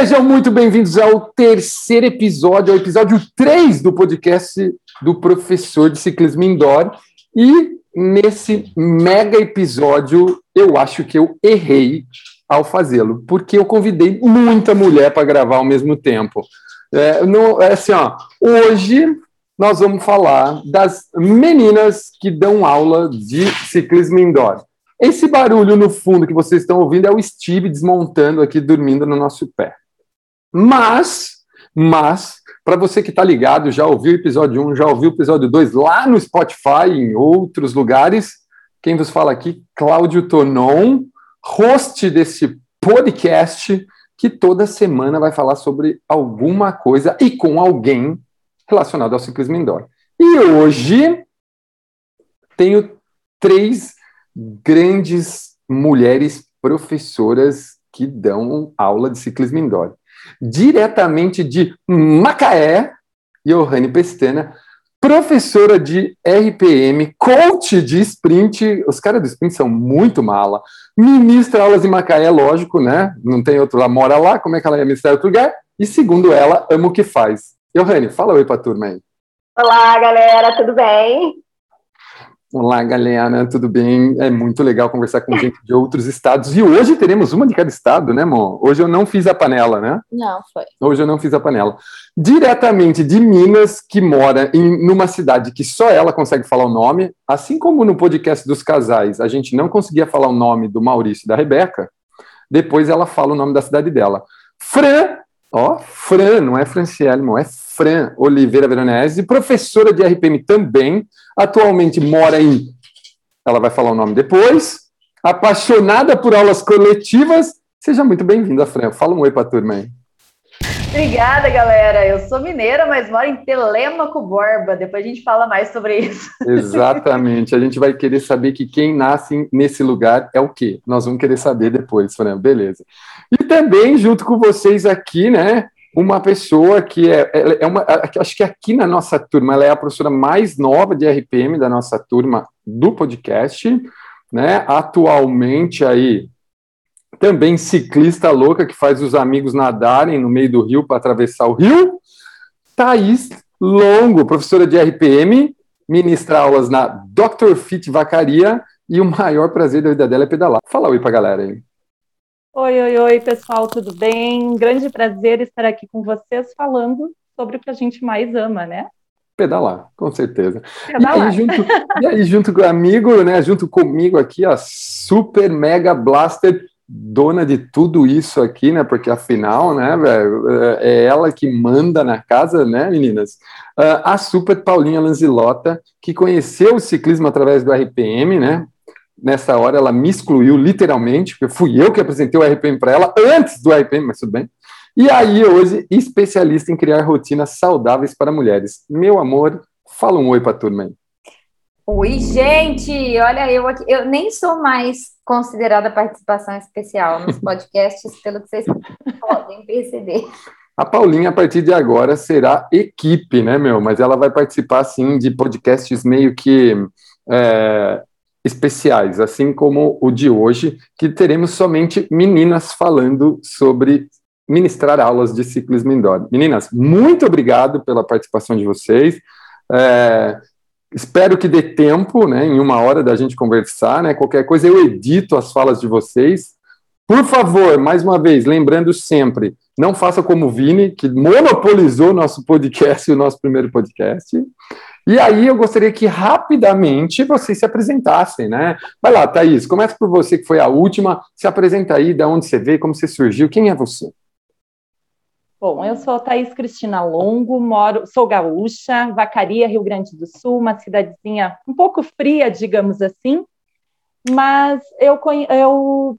Sejam muito bem-vindos ao terceiro episódio, ao episódio 3 do podcast do professor de ciclismo indoor. E nesse mega episódio, eu acho que eu errei ao fazê-lo, porque eu convidei muita mulher para gravar ao mesmo tempo. É, no, é assim, ó, hoje nós vamos falar das meninas que dão aula de ciclismo indoor. Esse barulho no fundo que vocês estão ouvindo é o Steve desmontando aqui, dormindo no nosso pé. Mas, mas, para você que está ligado, já ouviu o episódio 1, já ouviu o episódio 2 lá no Spotify, em outros lugares, quem vos fala aqui, Cláudio Tonon, host desse podcast, que toda semana vai falar sobre alguma coisa e com alguém relacionado ao ciclismo indoor. E hoje tenho três grandes mulheres professoras que dão aula de ciclismo indoor diretamente de Macaé, Johanne Pestena, professora de RPM, coach de sprint. Os caras do sprint são muito mala. Ministra aulas em Macaé, lógico, né? Não tem outro lá, mora lá. Como é que ela ia ministrar em outro lugar? E segundo ela, ama o que faz. Johanne, fala oi pra turma aí. Olá, galera, tudo bem? Olá, galera, tudo bem? É muito legal conversar com gente de outros estados. E hoje teremos uma de cada estado, né, amor? Hoje eu não fiz a panela, né? Não, foi. Hoje eu não fiz a panela. Diretamente de Minas, que mora em numa cidade que só ela consegue falar o nome, assim como no podcast dos casais, a gente não conseguia falar o nome do Maurício e da Rebeca, depois ela fala o nome da cidade dela. Fran, ó, Fran, não é Franciele, não é Fran Oliveira Veronese, professora de RPM também, atualmente mora em. Ela vai falar o nome depois. Apaixonada por aulas coletivas. Seja muito bem-vinda, Fran. Fala um oi para a turma aí. Obrigada, galera. Eu sou mineira, mas moro em Telêmaco Borba. Depois a gente fala mais sobre isso. Exatamente. A gente vai querer saber que quem nasce nesse lugar é o quê? Nós vamos querer saber depois, Fran. Beleza. E também, junto com vocês aqui, né? uma pessoa que é, é uma, acho que aqui na nossa turma, ela é a professora mais nova de RPM da nossa turma do podcast, né? Atualmente aí também ciclista louca que faz os amigos nadarem no meio do rio para atravessar o rio. Thaís Longo, professora de RPM, ministra aulas na Dr. Fit Vacaria e o maior prazer da vida dela é pedalar. Fala oi para galera aí. Oi, oi, oi, pessoal, tudo bem? Grande prazer estar aqui com vocês falando sobre o que a gente mais ama, né? Pedalar, com certeza. Pedalar. E aí, junto, e aí, junto com o amigo, né? Junto comigo aqui, a Super Mega Blaster, dona de tudo isso aqui, né? Porque afinal, né, velho, é ela que manda na casa, né, meninas? Uh, a Super Paulinha Lanzilota, que conheceu o ciclismo através do RPM, né? nessa hora ela me excluiu literalmente, porque fui eu que apresentei o RPM para ela antes do RPM, mas tudo bem. E aí, hoje, especialista em criar rotinas saudáveis para mulheres. Meu amor, fala um oi para turma aí. Oi, gente! Olha, eu aqui, eu nem sou mais considerada participação especial nos podcasts, pelo que vocês podem perceber. A Paulinha, a partir de agora, será equipe, né, meu? Mas ela vai participar, sim, de podcasts meio que é, especiais, assim como o de hoje, que teremos somente meninas falando sobre ministrar aulas de ciclismo indoor. Meninas, muito obrigado pela participação de vocês. É, espero que dê tempo, né, em uma hora da gente conversar, né? Qualquer coisa eu edito as falas de vocês. Por favor, mais uma vez, lembrando sempre, não faça como o Vini, que monopolizou nosso podcast, o nosso primeiro podcast. E aí eu gostaria que rapidamente vocês se apresentassem, né? Vai lá, Thaís, começa por você, que foi a última. Se apresenta aí, de onde você veio, como você surgiu, quem é você? Bom, eu sou Thaís Cristina Longo, moro, sou gaúcha, Vacaria, Rio Grande do Sul, uma cidadezinha um pouco fria, digamos assim, mas eu, eu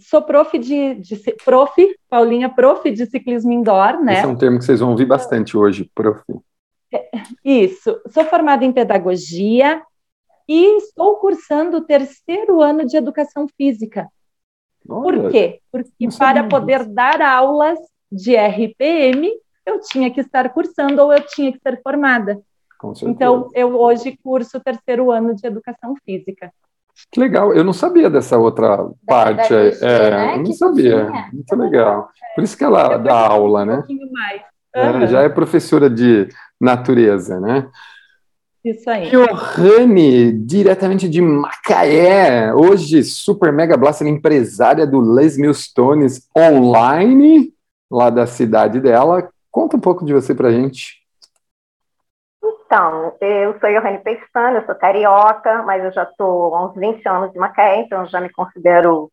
sou prof de, de prof, Paulinha, prof de ciclismo indoor, né? Esse é um termo que vocês vão ouvir bastante hoje, prof. Isso. Sou formada em pedagogia e estou cursando o terceiro ano de educação física. Olha, Por quê? Porque para poder dar aulas de RPM, eu tinha que estar cursando ou eu tinha que ser formada. Então, eu hoje curso o terceiro ano de educação física. Que legal, eu não sabia dessa outra da, parte. Da é, né? eu não que sabia. Muito legal. Por isso que ela dá aula, né? Um pouquinho mais. Uhum. É, já é professora de natureza, né? Isso aí. Johanne, diretamente de Macaé, hoje super mega blaster empresária do Les Milstones online, lá da cidade dela. Conta um pouco de você pra gente. Então, eu sou Johanne Pestana, eu sou carioca, mas eu já estou há uns 20 anos de Macaé, então já me considero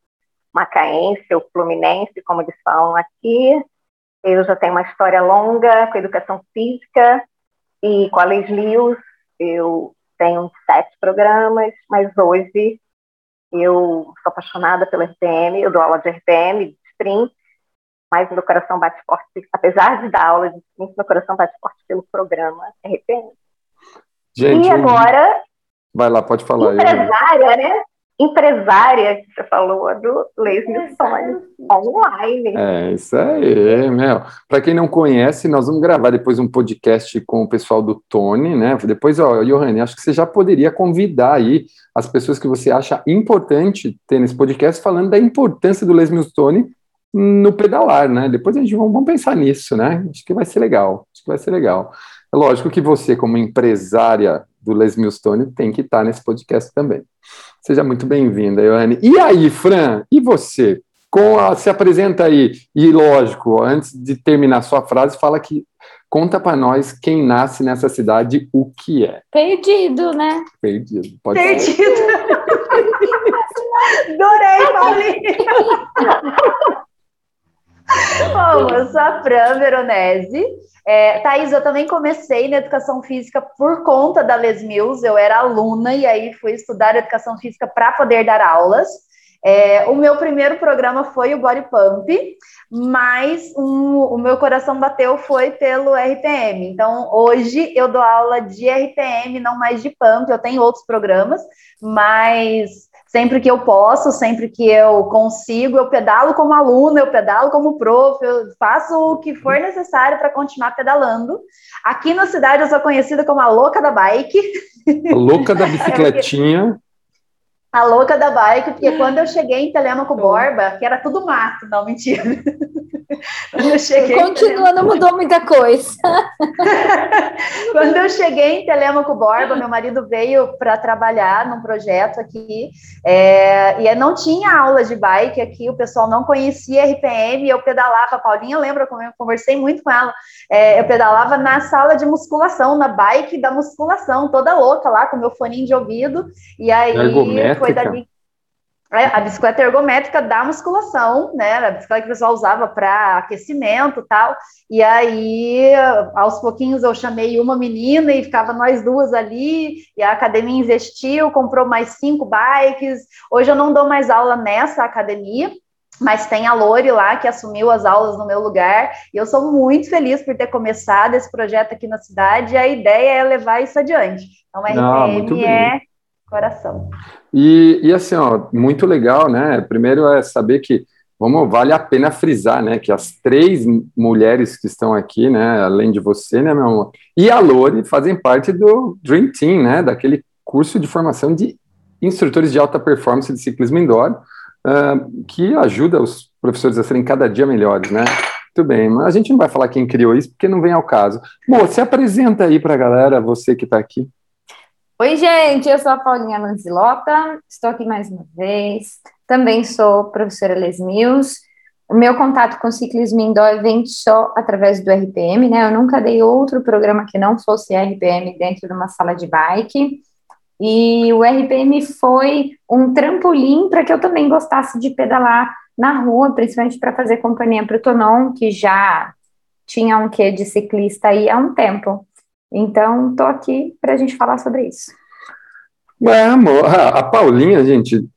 macaense ou fluminense, como eles falam aqui. Eu já tenho uma história longa com educação física e com a Les Lewis, eu tenho sete programas, mas hoje eu sou apaixonada pela RPM, eu dou aula de RPM, de sprint, mas meu coração bate forte, apesar de dar aula de sprint, meu coração bate forte pelo programa RPM. Gente, e agora... Vai lá, pode falar. Empresária, né? empresária que você falou do Leslie Stone online. É, isso aí, meu. Para quem não conhece, nós vamos gravar depois um podcast com o pessoal do Tony, né? Depois, ó, Johanny, acho que você já poderia convidar aí as pessoas que você acha importante ter nesse podcast falando da importância do Leslie Stone no pedalar, né? Depois a gente vamos pensar nisso, né? Acho que vai ser legal. Acho que vai ser legal. É lógico que você, como empresária do Les Milstone, tem que estar nesse podcast também. Seja muito bem-vinda, Ioane. E aí, Fran, e você? Com a, se apresenta aí, e lógico, antes de terminar sua frase, fala que conta para nós quem nasce nessa cidade, o que é. Perdido, né? Perdido, pode Perdido. Adorei, Paulinha. Bom, eu sou a Fran Veronese, é, Thaís, eu também comecei na educação física por conta da Les Mills, eu era aluna e aí fui estudar educação física para poder dar aulas. É, o meu primeiro programa foi o Body Pump, mas um, o meu coração bateu foi pelo RPM. Então, hoje eu dou aula de RPM, não mais de Pump, eu tenho outros programas, mas sempre que eu posso, sempre que eu consigo, eu pedalo como aluna, eu pedalo como prof, eu faço o que for necessário para continuar pedalando. Aqui na cidade eu sou conhecida como a louca da bike. A louca da bicicletinha. a louca da bike, porque quando eu cheguei em Telemaco Borba, que era tudo mato, não, mentira. Quando eu cheguei Continua, não mudou muita coisa. Quando eu cheguei em Telemaco Borba, meu marido veio para trabalhar num projeto aqui, é, e não tinha aula de bike aqui, o pessoal não conhecia RPM, eu pedalava, a Paulinha lembra como eu conversei muito com ela, é, eu pedalava na sala de musculação, na bike da musculação, toda louca lá, com meu fone de ouvido, e aí foi dali é, a bicicleta ergométrica da musculação, né? A bicicleta que o pessoal usava para aquecimento tal. E aí, aos pouquinhos, eu chamei uma menina e ficava nós duas ali. E a academia investiu, comprou mais cinco bikes. Hoje eu não dou mais aula nessa academia, mas tem a Lore lá que assumiu as aulas no meu lugar, e eu sou muito feliz por ter começado esse projeto aqui na cidade, e a ideia é levar isso adiante. Então, a RPM é coração. E, e assim, ó, muito legal, né? Primeiro é saber que vamos, vale a pena frisar, né, que as três mulheres que estão aqui, né, além de você, né, meu amor, e a Lore fazem parte do Dream Team, né, daquele curso de formação de instrutores de alta performance de ciclismo indoor, uh, que ajuda os professores a serem cada dia melhores, né. Muito bem, mas a gente não vai falar quem criou isso, porque não vem ao caso. Bom, se apresenta aí para a galera, você que está aqui. Oi, gente, eu sou a Paulinha Lanzilota, estou aqui mais uma vez. Também sou professora Les Mills. O meu contato com ciclismo indoor vem só através do RPM, né? Eu nunca dei outro programa que não fosse RPM dentro de uma sala de bike. E o RPM foi um trampolim para que eu também gostasse de pedalar na rua, principalmente para fazer companhia para o Tonon, que já tinha um quê de ciclista aí há um tempo. Então, estou aqui para a gente falar sobre isso. Ué, amor, a Paulinha, gente,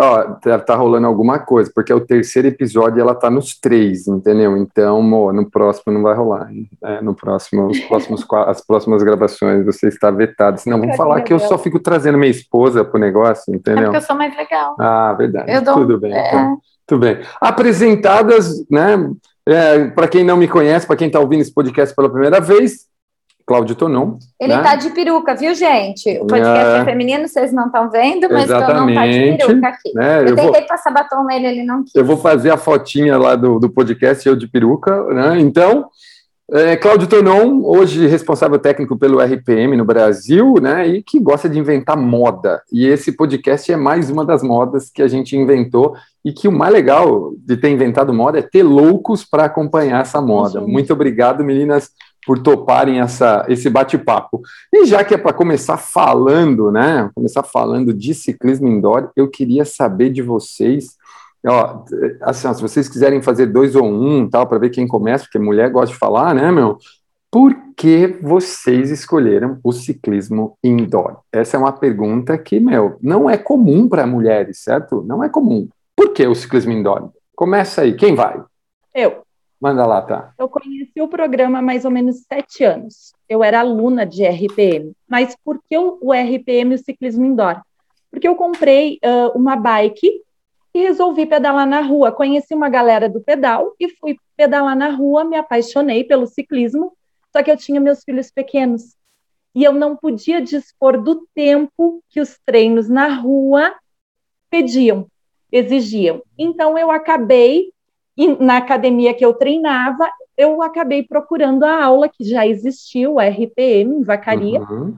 ó, tá, tá, rolando alguma coisa, porque é o terceiro episódio e ela tá nos três, entendeu? Então, amor, no próximo não vai rolar. Né? No próximo, os próximos, as próximas gravações você está vetado. Senão, vamos falar que eu só fico trazendo minha esposa pro negócio, entendeu? É porque eu sou mais legal. Ah, verdade. Dou, Tudo bem. É... Então. Tudo bem. Apresentadas, né? É, para quem não me conhece, para quem está ouvindo esse podcast pela primeira vez, Cláudio Tonon. Ele né? tá de peruca, viu, gente? O podcast é, é feminino, vocês não estão vendo, mas Exatamente, Tonon tá de peruca aqui. Né? Eu, eu tentei vou, passar batom nele, ele não quis. Eu vou fazer a fotinha lá do, do podcast, eu de peruca, né? Então, é, Cláudio Tonon, hoje responsável técnico pelo RPM no Brasil, né? E que gosta de inventar moda. E esse podcast é mais uma das modas que a gente inventou e que o mais legal de ter inventado moda é ter loucos para acompanhar essa moda. Muito obrigado, meninas, por toparem essa, esse bate-papo. E já que é para começar falando, né? Começar falando de ciclismo indoor, eu queria saber de vocês. Ó, assim, ó, se vocês quiserem fazer dois ou um, tal, para ver quem começa, porque mulher gosta de falar, né, meu? Por que vocês escolheram o ciclismo indoor? Essa é uma pergunta que, meu, não é comum para mulheres, certo? Não é comum. Por que o ciclismo indoor? Começa aí, quem vai? Eu. Manda lá, tá. Eu conheci o programa há mais ou menos sete anos. Eu era aluna de RPM. Mas por que o RPM e o ciclismo indoor? Porque eu comprei uh, uma bike e resolvi pedalar na rua. Conheci uma galera do pedal e fui pedalar na rua, me apaixonei pelo ciclismo, só que eu tinha meus filhos pequenos. E eu não podia dispor do tempo que os treinos na rua pediam, exigiam. Então eu acabei e na academia que eu treinava, eu acabei procurando a aula que já existia, o RPM, em Vacaria, uhum.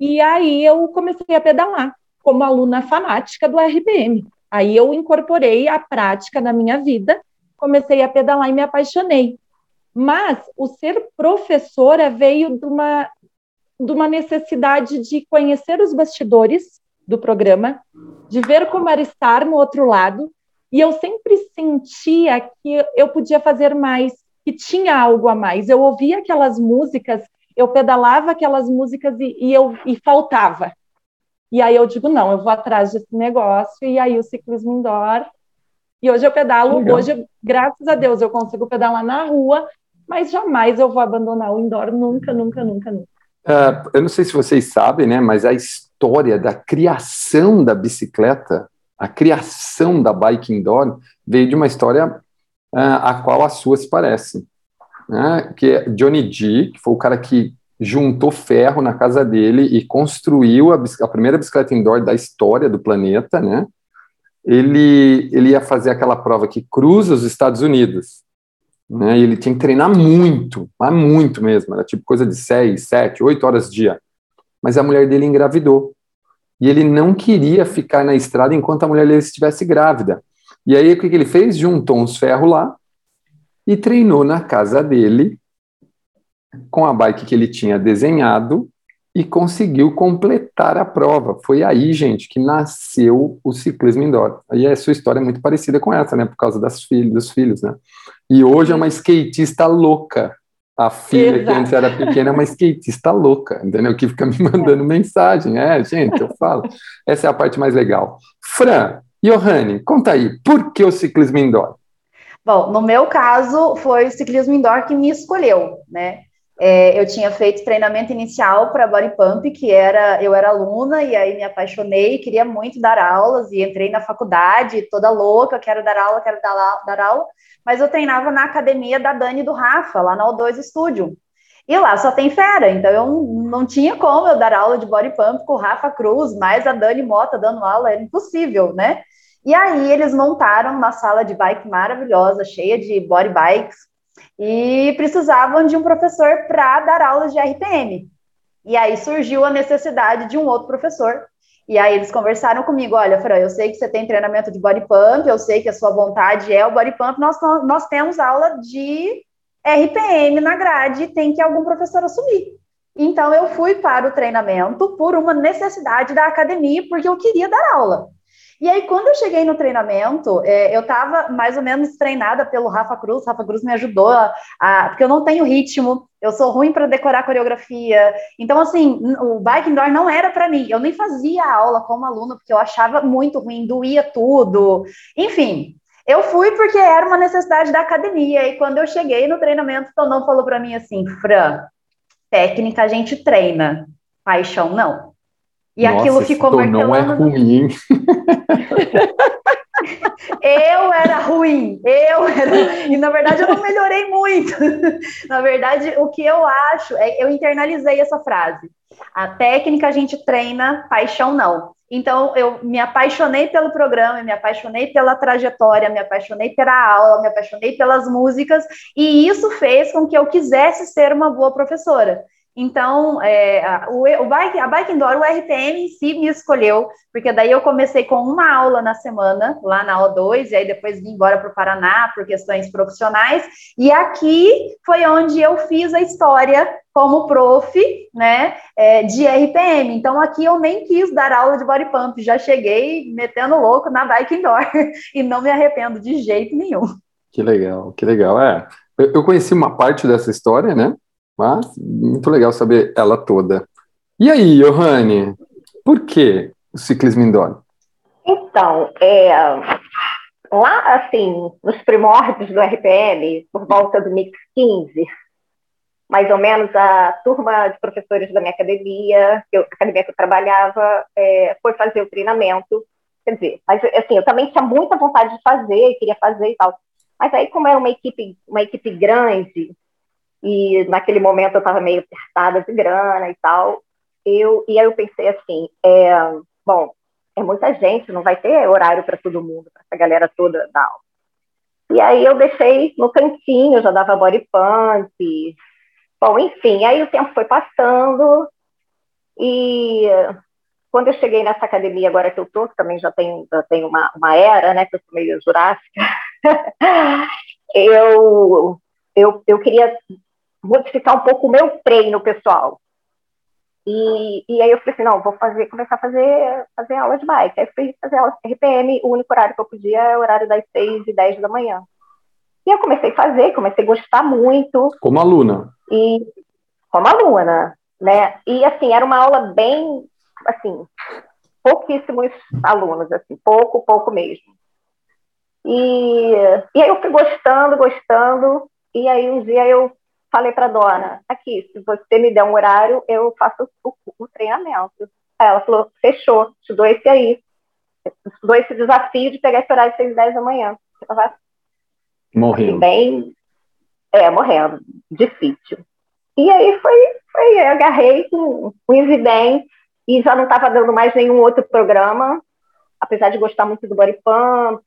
e aí eu comecei a pedalar como aluna fanática do RPM. Aí eu incorporei a prática na minha vida, comecei a pedalar e me apaixonei. Mas o ser professora veio de uma, de uma necessidade de conhecer os bastidores do programa, de ver como era estar no outro lado, e eu sempre sentia que eu podia fazer mais, que tinha algo a mais. Eu ouvia aquelas músicas, eu pedalava aquelas músicas e, e eu e faltava. E aí eu digo, não, eu vou atrás desse negócio, e aí o ciclismo indoor. E hoje eu pedalo, Legal. hoje, graças a Deus, eu consigo pedalar na rua, mas jamais eu vou abandonar o indoor, nunca, nunca, nunca, nunca. Uh, eu não sei se vocês sabem, né, mas a história da criação da bicicleta a criação da bike indoor veio de uma história uh, a qual a sua se parece. Né? Que é Johnny G, que foi o cara que juntou ferro na casa dele e construiu a, a primeira bicicleta indoor da história do planeta, né? Ele, ele ia fazer aquela prova que cruza os Estados Unidos, né? Ele tinha que treinar muito, mas muito mesmo, era tipo coisa de seis, sete, oito horas dia. Mas a mulher dele engravidou e ele não queria ficar na estrada enquanto a mulher dele estivesse grávida. E aí o que, que ele fez? Juntou uns ferros lá e treinou na casa dele com a bike que ele tinha desenhado e conseguiu completar a prova. Foi aí, gente, que nasceu o ciclismo indoor. Aí a sua história é muito parecida com essa, né? Por causa das filhos, dos filhos, né? E hoje é uma skatista louca. A filha Exato. que antes era pequena é uma skatista louca, entendeu? Que fica me mandando é. mensagem. É, gente, eu falo. Essa é a parte mais legal. Fran, Johanne, conta aí, por que o ciclismo indoor? Bom, no meu caso, foi o ciclismo indoor que me escolheu, né? É, eu tinha feito treinamento inicial para body pump, que era eu era aluna e aí me apaixonei, queria muito dar aulas e entrei na faculdade toda louca, quero dar aula, quero dar, dar aula mas eu treinava na academia da Dani do Rafa, lá na O2 Studio. E lá só tem fera, então eu não tinha como eu dar aula de body pump com o Rafa Cruz, mais a Dani Mota dando aula, era impossível, né? E aí eles montaram uma sala de bike maravilhosa, cheia de body bikes, e precisavam de um professor para dar aulas de RPM. E aí surgiu a necessidade de um outro professor e aí eles conversaram comigo, olha, Fran, eu sei que você tem treinamento de body pump, eu sei que a sua vontade é o body pump, nós, nós temos aula de RPM na grade, tem que algum professor assumir. Então eu fui para o treinamento por uma necessidade da academia, porque eu queria dar aula. E aí, quando eu cheguei no treinamento, é, eu estava mais ou menos treinada pelo Rafa Cruz. Rafa Cruz me ajudou, a, a porque eu não tenho ritmo, eu sou ruim para decorar coreografia. Então, assim, o bike indoor não era para mim. Eu nem fazia aula como aluna, porque eu achava muito ruim, doía tudo. Enfim, eu fui porque era uma necessidade da academia. E quando eu cheguei no treinamento, o Tonão falou para mim assim: Fran, técnica a gente treina, paixão não. E Nossa, aquilo ficou marcando. Não é ruim. eu era ruim, eu era. E na verdade eu não melhorei muito. na verdade, o que eu acho é eu internalizei essa frase. A técnica a gente treina, paixão não. Então, eu me apaixonei pelo programa, me apaixonei pela trajetória, me apaixonei pela aula, me apaixonei pelas músicas, e isso fez com que eu quisesse ser uma boa professora. Então, é, o, o bike, a Bike Indoor, o RPM em si me escolheu, porque daí eu comecei com uma aula na semana, lá na O2, e aí depois vim embora para o Paraná por questões profissionais, e aqui foi onde eu fiz a história como prof, né, é, de RPM. Então, aqui eu nem quis dar aula de body pump, já cheguei metendo louco na Bike Indoor, e não me arrependo de jeito nenhum. Que legal, que legal. É, eu conheci uma parte dessa história, né, mas muito legal saber ela toda. E aí, Johanne, por que o ciclismo indoor? Então, é, lá, assim, nos primórdios do RPM, por volta do mix 15, mais ou menos a turma de professores da minha academia, que eu, academia que eu trabalhava, é, foi fazer o treinamento. Quer dizer, mas assim, eu também tinha muita vontade de fazer, queria fazer e tal. Mas aí, como era uma equipe, uma equipe grande, e naquele momento eu estava meio apertada de grana e tal. Eu, e aí eu pensei assim, é, bom, é muita gente, não vai ter horário para todo mundo, para essa galera toda da aula. E aí eu deixei no cantinho, já dava body pump. Bom, enfim, aí o tempo foi passando e quando eu cheguei nessa academia agora que eu tô, que também já tem, já tem uma, uma era, né, que eu sou meio jurássica, eu, eu, eu queria modificar um pouco o meu treino pessoal. E, e aí eu falei assim, não, vou fazer, começar a fazer, fazer aula de bike. Aí fui fazer aula de RPM, o único horário que eu podia é o horário das 6 e 10 da manhã. E eu comecei a fazer, comecei a gostar muito. Como aluna? E como aluna, né? E assim, era uma aula bem, assim, pouquíssimos alunos, assim, pouco, pouco mesmo. E, e aí eu fui gostando, gostando, e aí um dia eu falei para dona, aqui, se você me der um horário, eu faço o, o treinamento. Aí ela falou, fechou, te dou esse aí. Te dou esse desafio de pegar esse horário às 6 e 10 da manhã. Morrendo. Bem, é, morrendo. Difícil. E aí foi, foi eu agarrei com o Invidem e já não estava dando mais nenhum outro programa, apesar de gostar muito do Body Pump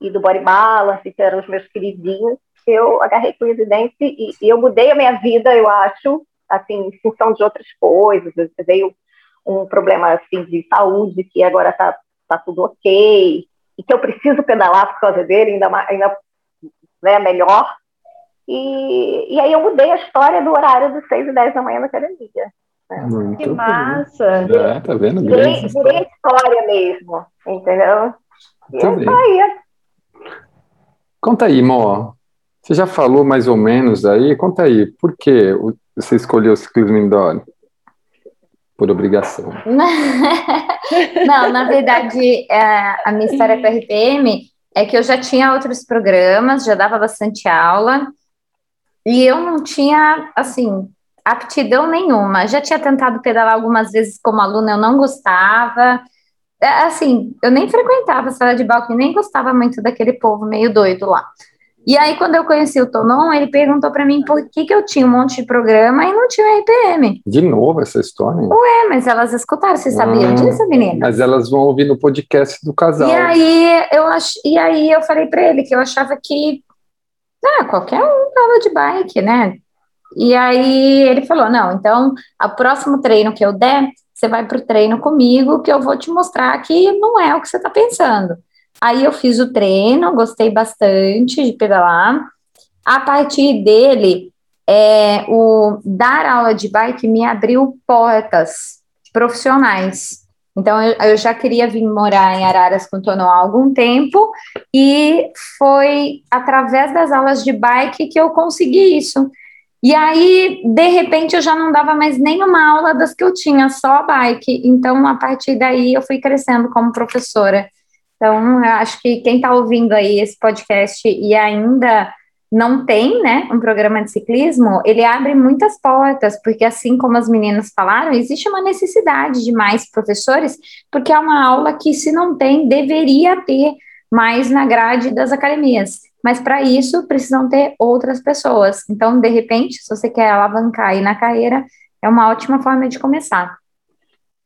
e do Body Balance, que eram os meus queridinhos eu agarrei com residência e, e, eu mudei a minha vida, eu acho, assim, em função de outras coisas. Veio um problema assim de saúde que agora está tá tudo ok e que eu preciso pedalar por causa dele, ainda, ainda né, melhor. E, e aí eu mudei a história do horário dos 6 e 10 da manhã na academia. Né? que massa! É, tá vendo? Virei, virei história mesmo, entendeu? E é aí. Conta aí, Mo, você já falou mais ou menos aí? Conta aí, por que você escolheu o ciclismo indoor? Por obrigação. Não, na verdade, é, a minha história com a RPM é que eu já tinha outros programas, já dava bastante aula, e eu não tinha, assim, aptidão nenhuma. Já tinha tentado pedalar algumas vezes como aluna, eu não gostava. É, assim, eu nem frequentava a sala de balcão, nem gostava muito daquele povo meio doido lá. E aí, quando eu conheci o Tonon, ele perguntou para mim por que, que eu tinha um monte de programa e não tinha RPM. De novo essa história? Ué, mas elas escutaram, vocês sabiam ah, disso, menina? Mas elas vão ouvir no podcast do casal. E aí eu, ach... e aí eu falei para ele que eu achava que ah, qualquer um tava de bike, né? E aí ele falou: não, então, o próximo treino que eu der, você vai para o treino comigo, que eu vou te mostrar que não é o que você está pensando. Aí eu fiz o treino, gostei bastante de pedalar. A partir dele, é, o dar aula de bike me abriu portas profissionais. Então, eu, eu, já queria vir morar em Araras com Tono há algum tempo, e foi através das aulas de bike que eu consegui isso. E aí, de repente, eu já não dava mais nenhuma aula das que eu tinha, só bike. Então, a partir daí, eu fui crescendo como professora. Então, eu acho que quem está ouvindo aí esse podcast e ainda não tem, né, um programa de ciclismo, ele abre muitas portas, porque assim como as meninas falaram, existe uma necessidade de mais professores, porque é uma aula que se não tem, deveria ter mais na grade das academias. Mas para isso precisam ter outras pessoas. Então, de repente, se você quer alavancar aí na carreira, é uma ótima forma de começar.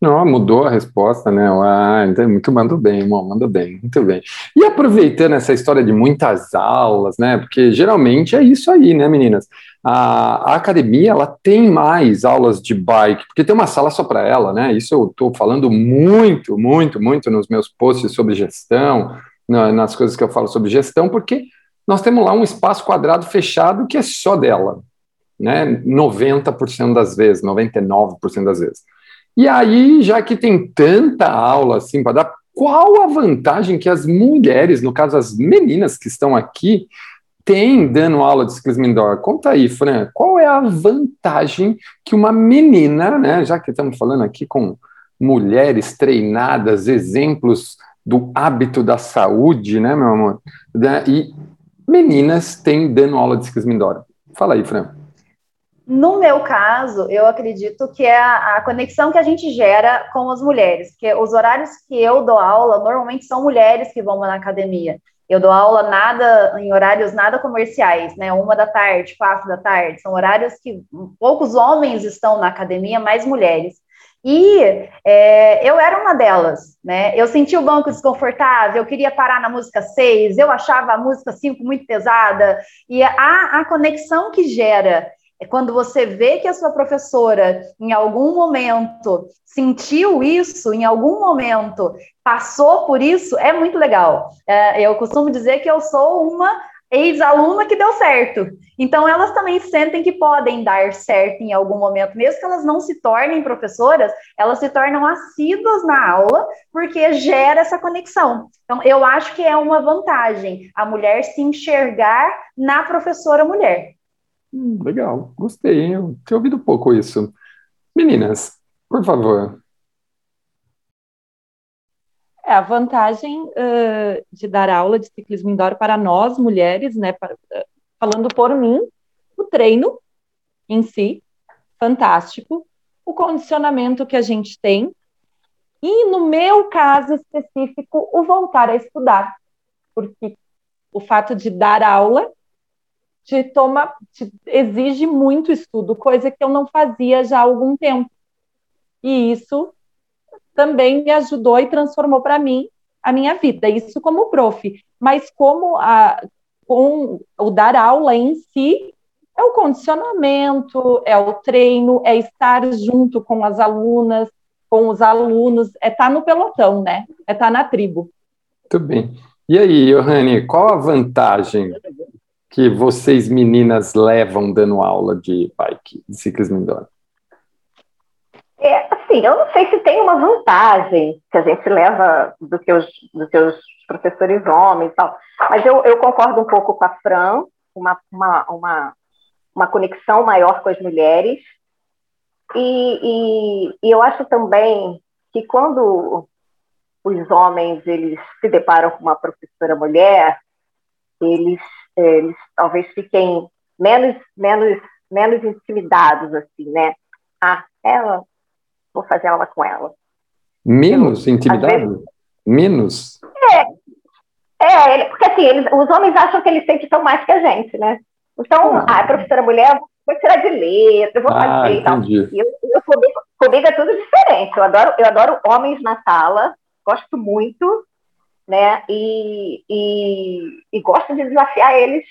Não, mudou a resposta, né? Ah, então, muito mandou bem, irmão, mandou bem, muito bem. E aproveitando essa história de muitas aulas, né? Porque geralmente é isso aí, né, meninas? A, a academia ela tem mais aulas de bike, porque tem uma sala só para ela, né? Isso eu estou falando muito, muito, muito nos meus posts sobre gestão, na, nas coisas que eu falo sobre gestão, porque nós temos lá um espaço quadrado fechado que é só dela, né? 90% das vezes, 99% das vezes. E aí, já que tem tanta aula assim para dar, qual a vantagem que as mulheres, no caso as meninas que estão aqui, têm dando aula de ciclismo indoor? Conta aí, Fran, qual é a vantagem que uma menina, né, já que estamos falando aqui com mulheres treinadas, exemplos do hábito da saúde, né, meu amor? Né, e meninas têm dando aula de ciclismo indoor. Fala aí, Fran. No meu caso, eu acredito que é a, a, conexão que a gente gera com as mulheres, porque os horários que eu dou aula normalmente são mulheres que vão na academia. Eu dou aula nada em horários nada comerciais, né? Uma da tarde, quatro da tarde, são horários que poucos homens estão na academia, mais mulheres. E é, eu era uma delas, né? Eu sentia o banco desconfortável, eu queria parar na música 6, eu achava a música 5 muito pesada, e a, a conexão que gera é quando você vê que a sua professora, em algum momento, sentiu isso, em algum momento, passou por isso, é muito legal. É, eu costumo dizer que eu sou uma ex-aluna que deu certo. Então, elas também sentem que podem dar certo em algum momento, mesmo que elas não se tornem professoras, elas se tornam assíduas na aula, porque gera essa conexão. Então, eu acho que é uma vantagem a mulher se enxergar na professora mulher. Hum, legal, gostei, hein? Eu tinha ouvido pouco isso. Meninas, por favor. É, a vantagem uh, de dar aula de ciclismo indoor para nós, mulheres, né, para, uh, falando por mim, o treino em si, fantástico, o condicionamento que a gente tem, e no meu caso específico, o voltar a estudar, porque o fato de dar aula te toma, te exige muito estudo, coisa que eu não fazia já há algum tempo. E isso também me ajudou e transformou para mim a minha vida, isso como prof. Mas como a, com o dar aula em si, é o condicionamento, é o treino, é estar junto com as alunas, com os alunos, é estar tá no pelotão, né? É estar tá na tribo. Muito bem. E aí, Johanny, qual a vantagem que vocês meninas levam dando aula de bike, de ciclismo indoor? É, assim, eu não sei se tem uma vantagem que a gente leva do que os, do que os professores homens e tal, mas eu, eu concordo um pouco com a Fran, uma, uma, uma, uma conexão maior com as mulheres, e, e, e eu acho também que quando os homens eles se deparam com uma professora mulher, eles eles talvez fiquem menos, menos, menos intimidados, assim, né? Ah, ela, vou fazer aula com ela. Menos intimidados? Vezes, menos? É, é, porque assim, eles, os homens acham que eles sempre estão mais que a gente, né? Então, ah, a professora mulher, vou tirar de letra, vou ah, fazer e tal. Eu, eu comigo, comigo é tudo diferente. Eu adoro, eu adoro homens na sala, gosto muito, né? E, e, e gosto de desafiar eles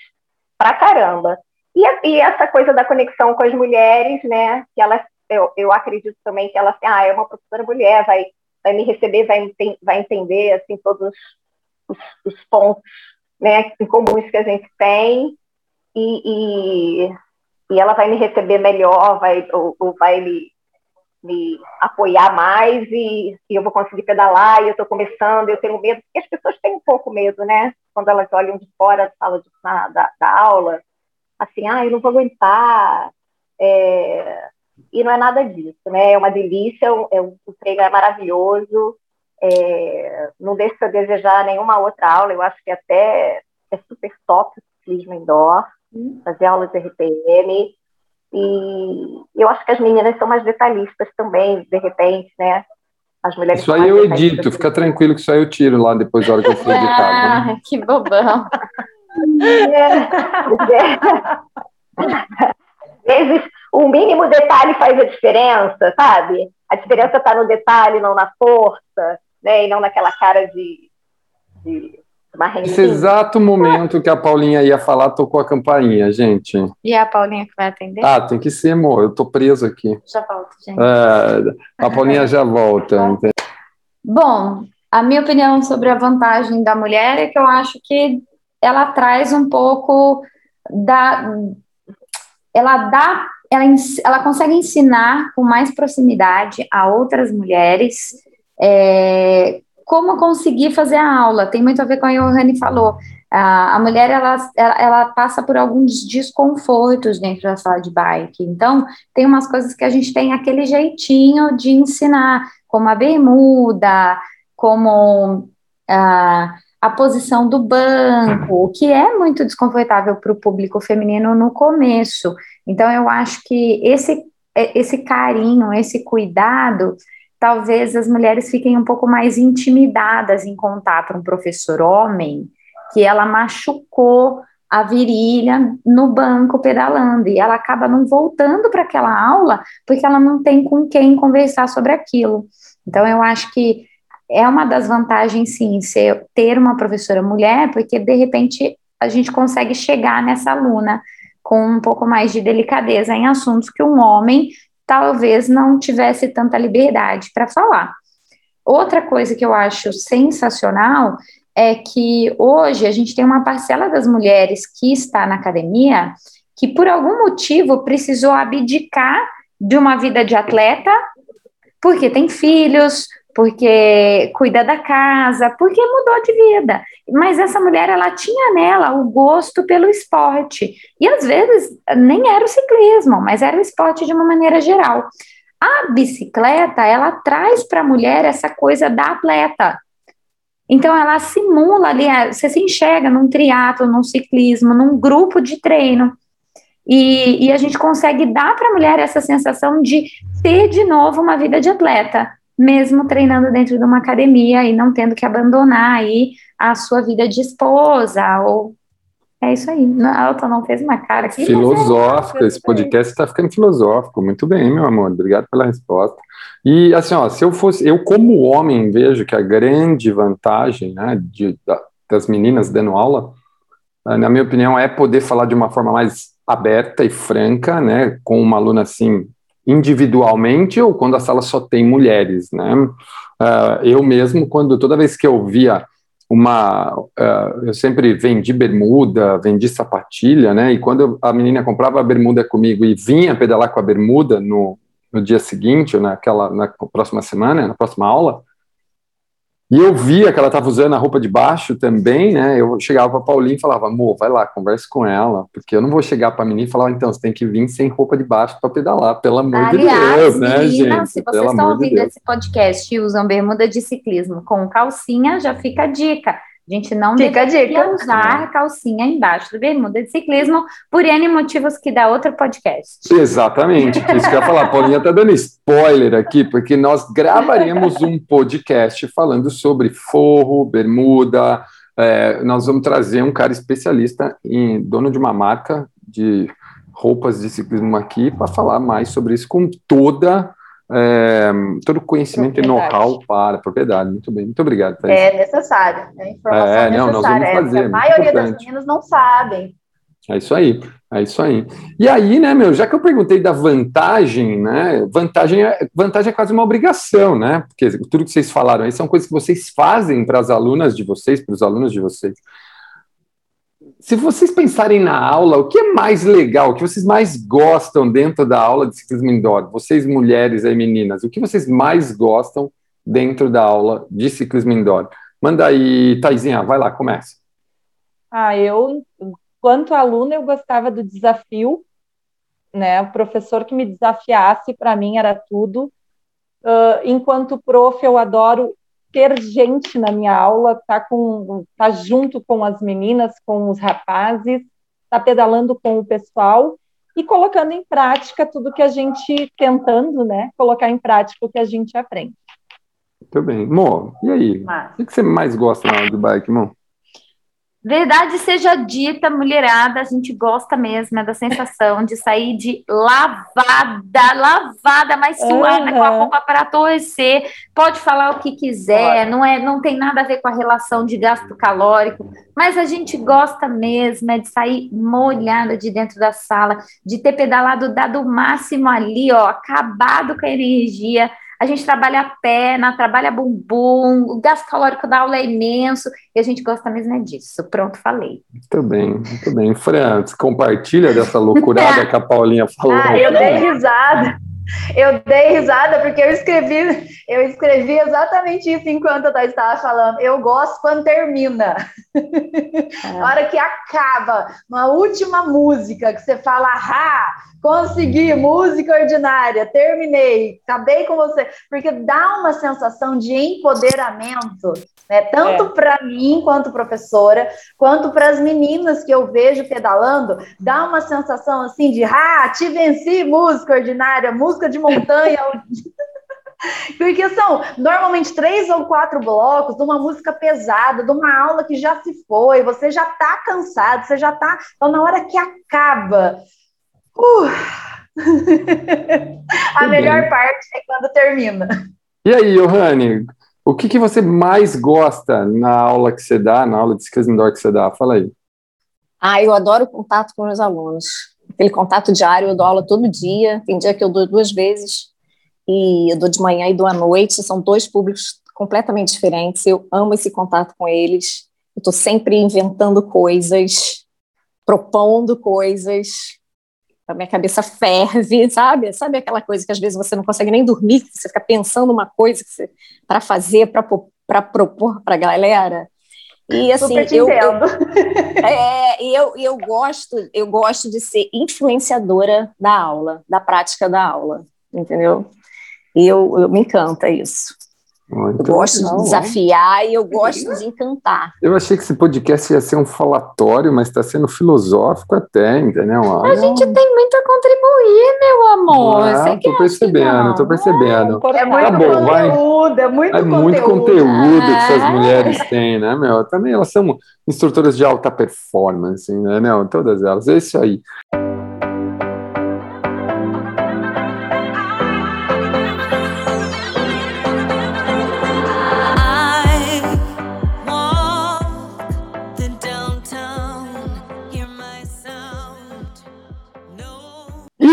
pra caramba. E, e, essa coisa da conexão com as mulheres, né? Que elas, eu, eu acredito também que ela, ah, é uma professora mulher, vai, vai me receber, vai, vai entender assim todos os, os pontos, né? Em comuns que a gente tem e, e, e ela vai me receber melhor, vai ou, ou vai me me apoiar mais e, e, eu vou conseguir pedalar e eu estou começando, eu tenho medo, porque as pessoas têm um pouco medo, né? Quando elas olham de fora da sala de, na, da, da, aula, assim, ah, eu não vou aguentar. É... E não é nada disso, né? É uma delícia, é, o treino é maravilhoso, é... não deixa de desejar nenhuma outra aula, eu acho que até é super top o ciclismo indoor, fazer aulas de RPM, e eu acho que as meninas são mais detalhistas também, de repente, né? As mulheres isso aí eu edito, fica tranquilo que isso aí eu tiro lá depois da hora que eu for editar. Ah, né? que bobão. Às vezes, o mínimo detalhe faz a diferença, sabe? A diferença está no detalhe, não na força, né? E não naquela cara de, de Nesse exato momento que a Paulinha ia falar, tocou a campainha, gente. E é a Paulinha que vai atender? Ah, tem que ser, amor. Eu tô preso aqui. Já volto, gente. É, a Paulinha já volta. Bom, a minha opinião sobre a vantagem da mulher é que eu acho que ela traz um pouco da. Ela dá. Ela, ela consegue ensinar com mais proximidade a outras mulheres. É, como conseguir fazer a aula. Tem muito a ver com a Johanny falou. A, a mulher, ela, ela, ela, passa por alguns desconfortos dentro da sala de bike. Então, tem umas coisas que a gente tem aquele jeitinho de ensinar, como a bermuda, como a, a posição do banco, o que é muito desconfortável para o público feminino no começo. Então, eu acho que esse, esse carinho, esse cuidado talvez as mulheres fiquem um pouco mais intimidadas em contar para um professor homem que ela machucou a virilha no banco pedalando e ela acaba não voltando para aquela aula porque ela não tem com quem conversar sobre aquilo. Então eu acho que é uma das vantagens sim ser ter uma professora mulher, porque de repente a gente consegue chegar nessa aluna com um pouco mais de delicadeza em assuntos que um homem talvez não tivesse tanta liberdade para falar. Outra coisa que eu acho sensacional é que hoje a gente tem uma parcela das mulheres que está na academia que por algum motivo precisou abdicar de uma vida de atleta porque tem filhos, porque cuida da casa, porque mudou de vida. Mas essa mulher, ela tinha nela o gosto pelo esporte. E às vezes nem era o ciclismo, mas era o esporte de uma maneira geral. A bicicleta, ela traz para a mulher essa coisa da atleta. Então ela simula ali, você se enxerga num triatlo, num ciclismo, num grupo de treino. E, e a gente consegue dar para a mulher essa sensação de ter de novo uma vida de atleta mesmo treinando dentro de uma academia e não tendo que abandonar aí a sua vida de esposa ou é isso aí. A Elton não fez uma cara aqui. É esse podcast está ficando filosófico. Muito bem, meu amor. Obrigado pela resposta. E assim, ó, se eu fosse, eu como homem vejo que a grande vantagem, né, de, das meninas dando aula, eh, na minha opinião, é poder falar de uma forma mais aberta e franca, né, com uma aluna assim individualmente ou quando a sala só tem mulheres, né? Uh, eu mesmo, quando toda vez que eu via uma, uh, eu sempre vendi bermuda, vendi sapatilha, né? E quando a menina comprava a bermuda comigo e vinha pedalar com a bermuda no, no dia seguinte, ou naquela na próxima semana, na próxima aula, e eu via que ela estava usando a roupa de baixo também, né? Eu chegava para Paulinho e falava, amor, vai lá, converse com ela, porque eu não vou chegar para a menina e falar, então, você tem que vir sem roupa de baixo para pedalar, pelo amor Aliás, de Deus, né, menina, gente? Se vocês estão ouvindo de esse podcast e usam bermuda de ciclismo com calcinha, já fica a dica a gente não Fica deveria usar calcinha embaixo do bermuda de ciclismo por N motivos que dá outro podcast. Exatamente, isso que eu ia falar. A Paulinha está dando spoiler aqui, porque nós gravaremos um podcast falando sobre forro, bermuda. É, nós vamos trazer um cara especialista em dono de uma marca de roupas de ciclismo aqui para falar mais sobre isso com toda é, todo conhecimento e know-how para a propriedade. Muito bem, muito obrigado. Thaís. É necessário, é informação é, não, necessária. Nós vamos fazer, é, a maioria importante. das meninas não sabem. É isso aí, é isso aí. E aí, né, meu, já que eu perguntei da vantagem, né, vantagem é, vantagem é quase uma obrigação, né, porque tudo que vocês falaram aí são coisas que vocês fazem para as alunas de vocês, para os alunos de vocês se vocês pensarem na aula, o que é mais legal, o que vocês mais gostam dentro da aula de ciclismo indoor? Vocês, mulheres e meninas, o que vocês mais gostam dentro da aula de ciclismo indoor? Manda aí, Taizinha, vai lá, começa. Ah, eu, quanto aluna, eu gostava do desafio, né? O professor que me desafiasse, para mim, era tudo. Uh, enquanto prof, eu adoro ter gente na minha aula, tá com tá junto com as meninas, com os rapazes, tá pedalando com o pessoal e colocando em prática tudo que a gente tentando, né, colocar em prática o que a gente aprende. Muito bem. Mo, e aí? Mas... O que você mais gosta na aula de bike, Mo? Verdade seja dita, mulherada, a gente gosta mesmo é da sensação de sair de lavada, lavada, mas suada, uhum. com a roupa para torcer. Pode falar o que quiser, não é, não tem nada a ver com a relação de gasto calórico, mas a gente gosta mesmo é de sair molhada de dentro da sala, de ter pedalado, dado o máximo ali, ó, acabado com a energia a gente trabalha a perna, trabalha bumbum, o gasto calórico da aula é imenso, e a gente gosta mesmo é disso. Pronto, falei. Muito bem, muito bem. Fran, compartilha dessa loucurada que a Paulinha falou. Ah, eu dei risada. Eu dei risada porque eu escrevi, eu escrevi exatamente isso enquanto eu estava falando. Eu gosto quando termina. É. A hora que acaba, uma última música que você fala, ah, consegui, música ordinária, terminei, acabei com você, porque dá uma sensação de empoderamento, né? Tanto é. para mim quanto professora, quanto para as meninas que eu vejo pedalando, dá uma sensação assim de, ah, te venci, música ordinária, música de montanha. Porque são normalmente três ou quatro blocos de uma música pesada, de uma aula que já se foi, você já está cansado, você já está. Então, na hora que acaba, uh, a melhor parte é quando termina. E aí, Johanne, o que, que você mais gosta na aula que você dá, na aula de Skills Indoor que você dá? Fala aí. Ah, eu adoro o contato com meus alunos. Aquele contato diário, eu dou aula todo dia. Tem dia que eu dou duas vezes e eu dou de manhã e dou à noite, são dois públicos completamente diferentes, eu amo esse contato com eles, eu estou sempre inventando coisas, propondo coisas, a minha cabeça ferve, sabe? Sabe aquela coisa que às vezes você não consegue nem dormir, você fica pensando uma coisa para fazer, para propor para a galera? E assim, eu, eu, é, eu, eu gosto, eu gosto de ser influenciadora da aula, da prática da aula, entendeu? E eu, eu me encanta isso. Muito eu gosto legal, de desafiar e eu gosto de encantar. Eu achei que esse podcast ia ser um falatório, mas está sendo filosófico até, entendeu? A gente tem muito a contribuir, meu amor. Ah, tô percebendo, tô percebendo. É, muito tá bom, conteúdo, vai. é muito é muito conteúdo que essas mulheres têm, né, meu? Também elas são instrutoras de alta performance, né, não? Todas elas. É isso aí.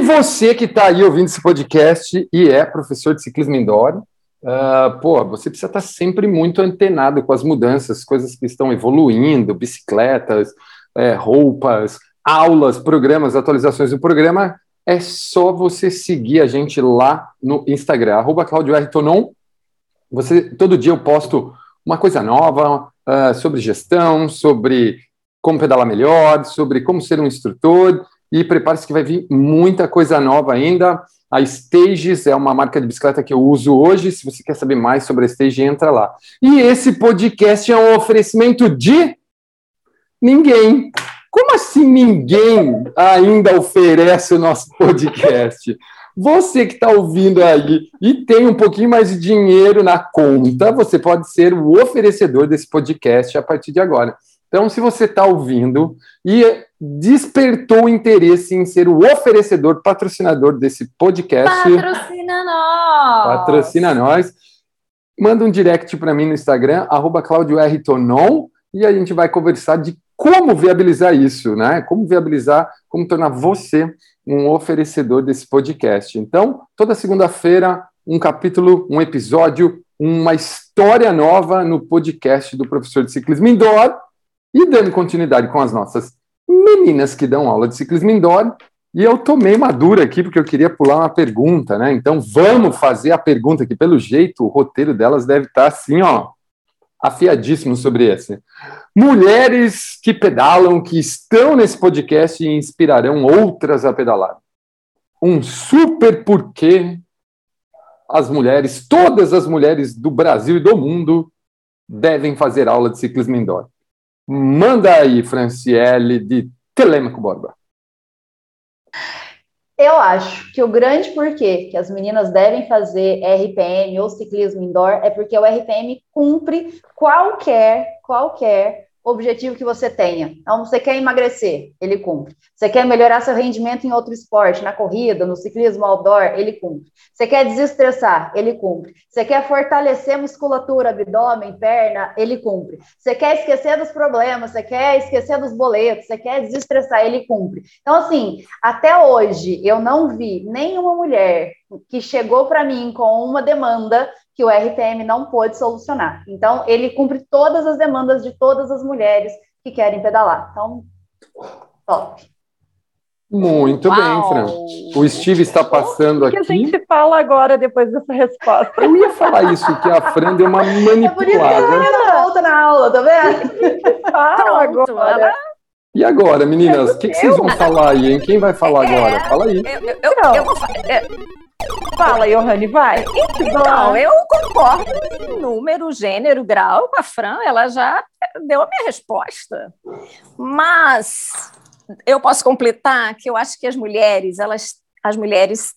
Você que está aí ouvindo esse podcast e é professor de ciclismo indoor, uh, pô, você precisa estar tá sempre muito antenado com as mudanças, coisas que estão evoluindo, bicicletas, é, roupas, aulas, programas, atualizações do programa. É só você seguir a gente lá no Instagram, arroba Claudio R. Tonon. Você, todo dia eu posto uma coisa nova uh, sobre gestão, sobre como pedalar melhor, sobre como ser um instrutor e prepare-se que vai vir muita coisa nova ainda. A Stages é uma marca de bicicleta que eu uso hoje. Se você quer saber mais sobre a Stage, entra lá. E esse podcast é um oferecimento de ninguém. Como assim ninguém ainda oferece o nosso podcast? Você que está ouvindo aí e tem um pouquinho mais de dinheiro na conta, você pode ser o oferecedor desse podcast a partir de agora. Então, se você está ouvindo e despertou interesse em ser o oferecedor, patrocinador desse podcast. Patrocina nós! Patrocina nós. Manda um direct para mim no Instagram, arroba Tonon, e a gente vai conversar de como viabilizar isso, né? Como viabilizar, como tornar você um oferecedor desse podcast. Então, toda segunda-feira, um capítulo, um episódio, uma história nova no podcast do professor de ciclismo indoor e dando continuidade com as nossas meninas que dão aula de ciclismo indoor, e eu tomei uma dura aqui porque eu queria pular uma pergunta, né? Então vamos fazer a pergunta que pelo jeito o roteiro delas deve estar assim, ó, afiadíssimo sobre esse. Mulheres que pedalam, que estão nesse podcast e inspirarão outras a pedalar. Um super porquê as mulheres, todas as mulheres do Brasil e do mundo devem fazer aula de ciclismo indoor. Manda aí, Franciele, de Telêmaco Borba. Eu acho que o grande porquê que as meninas devem fazer RPM ou ciclismo indoor é porque o RPM cumpre qualquer, qualquer objetivo que você tenha. Então, você quer emagrecer, ele cumpre. Você quer melhorar seu rendimento em outro esporte, na corrida, no ciclismo outdoor, ele cumpre. Você quer desestressar, ele cumpre. Você quer fortalecer musculatura, abdômen, perna, ele cumpre. Você quer esquecer dos problemas, você quer esquecer dos boletos, você quer desestressar, ele cumpre. Então, assim, até hoje eu não vi nenhuma mulher que chegou para mim com uma demanda que o RPM não pôde solucionar. Então, ele cumpre todas as demandas de todas as mulheres que querem pedalar. Então, top. Muito Uau. bem, Fran. O Steve está passando aqui. O que a gente fala agora depois dessa resposta? Eu ia falar isso, que a Fran deu uma manipulada. É por isso que ela volta na aula, tá vendo? Fala agora. E agora, meninas, o que, que, vocês vão falar aí, hein? Quem vai falar é, agora? Fala aí. Eu, eu, eu, eu vou falar. É, Fala, Johanny, vai. Então, eu concordo em número, gênero, grau com a Fran, ela já deu a minha resposta. Mas eu posso completar que eu acho que as mulheres, elas, as mulheres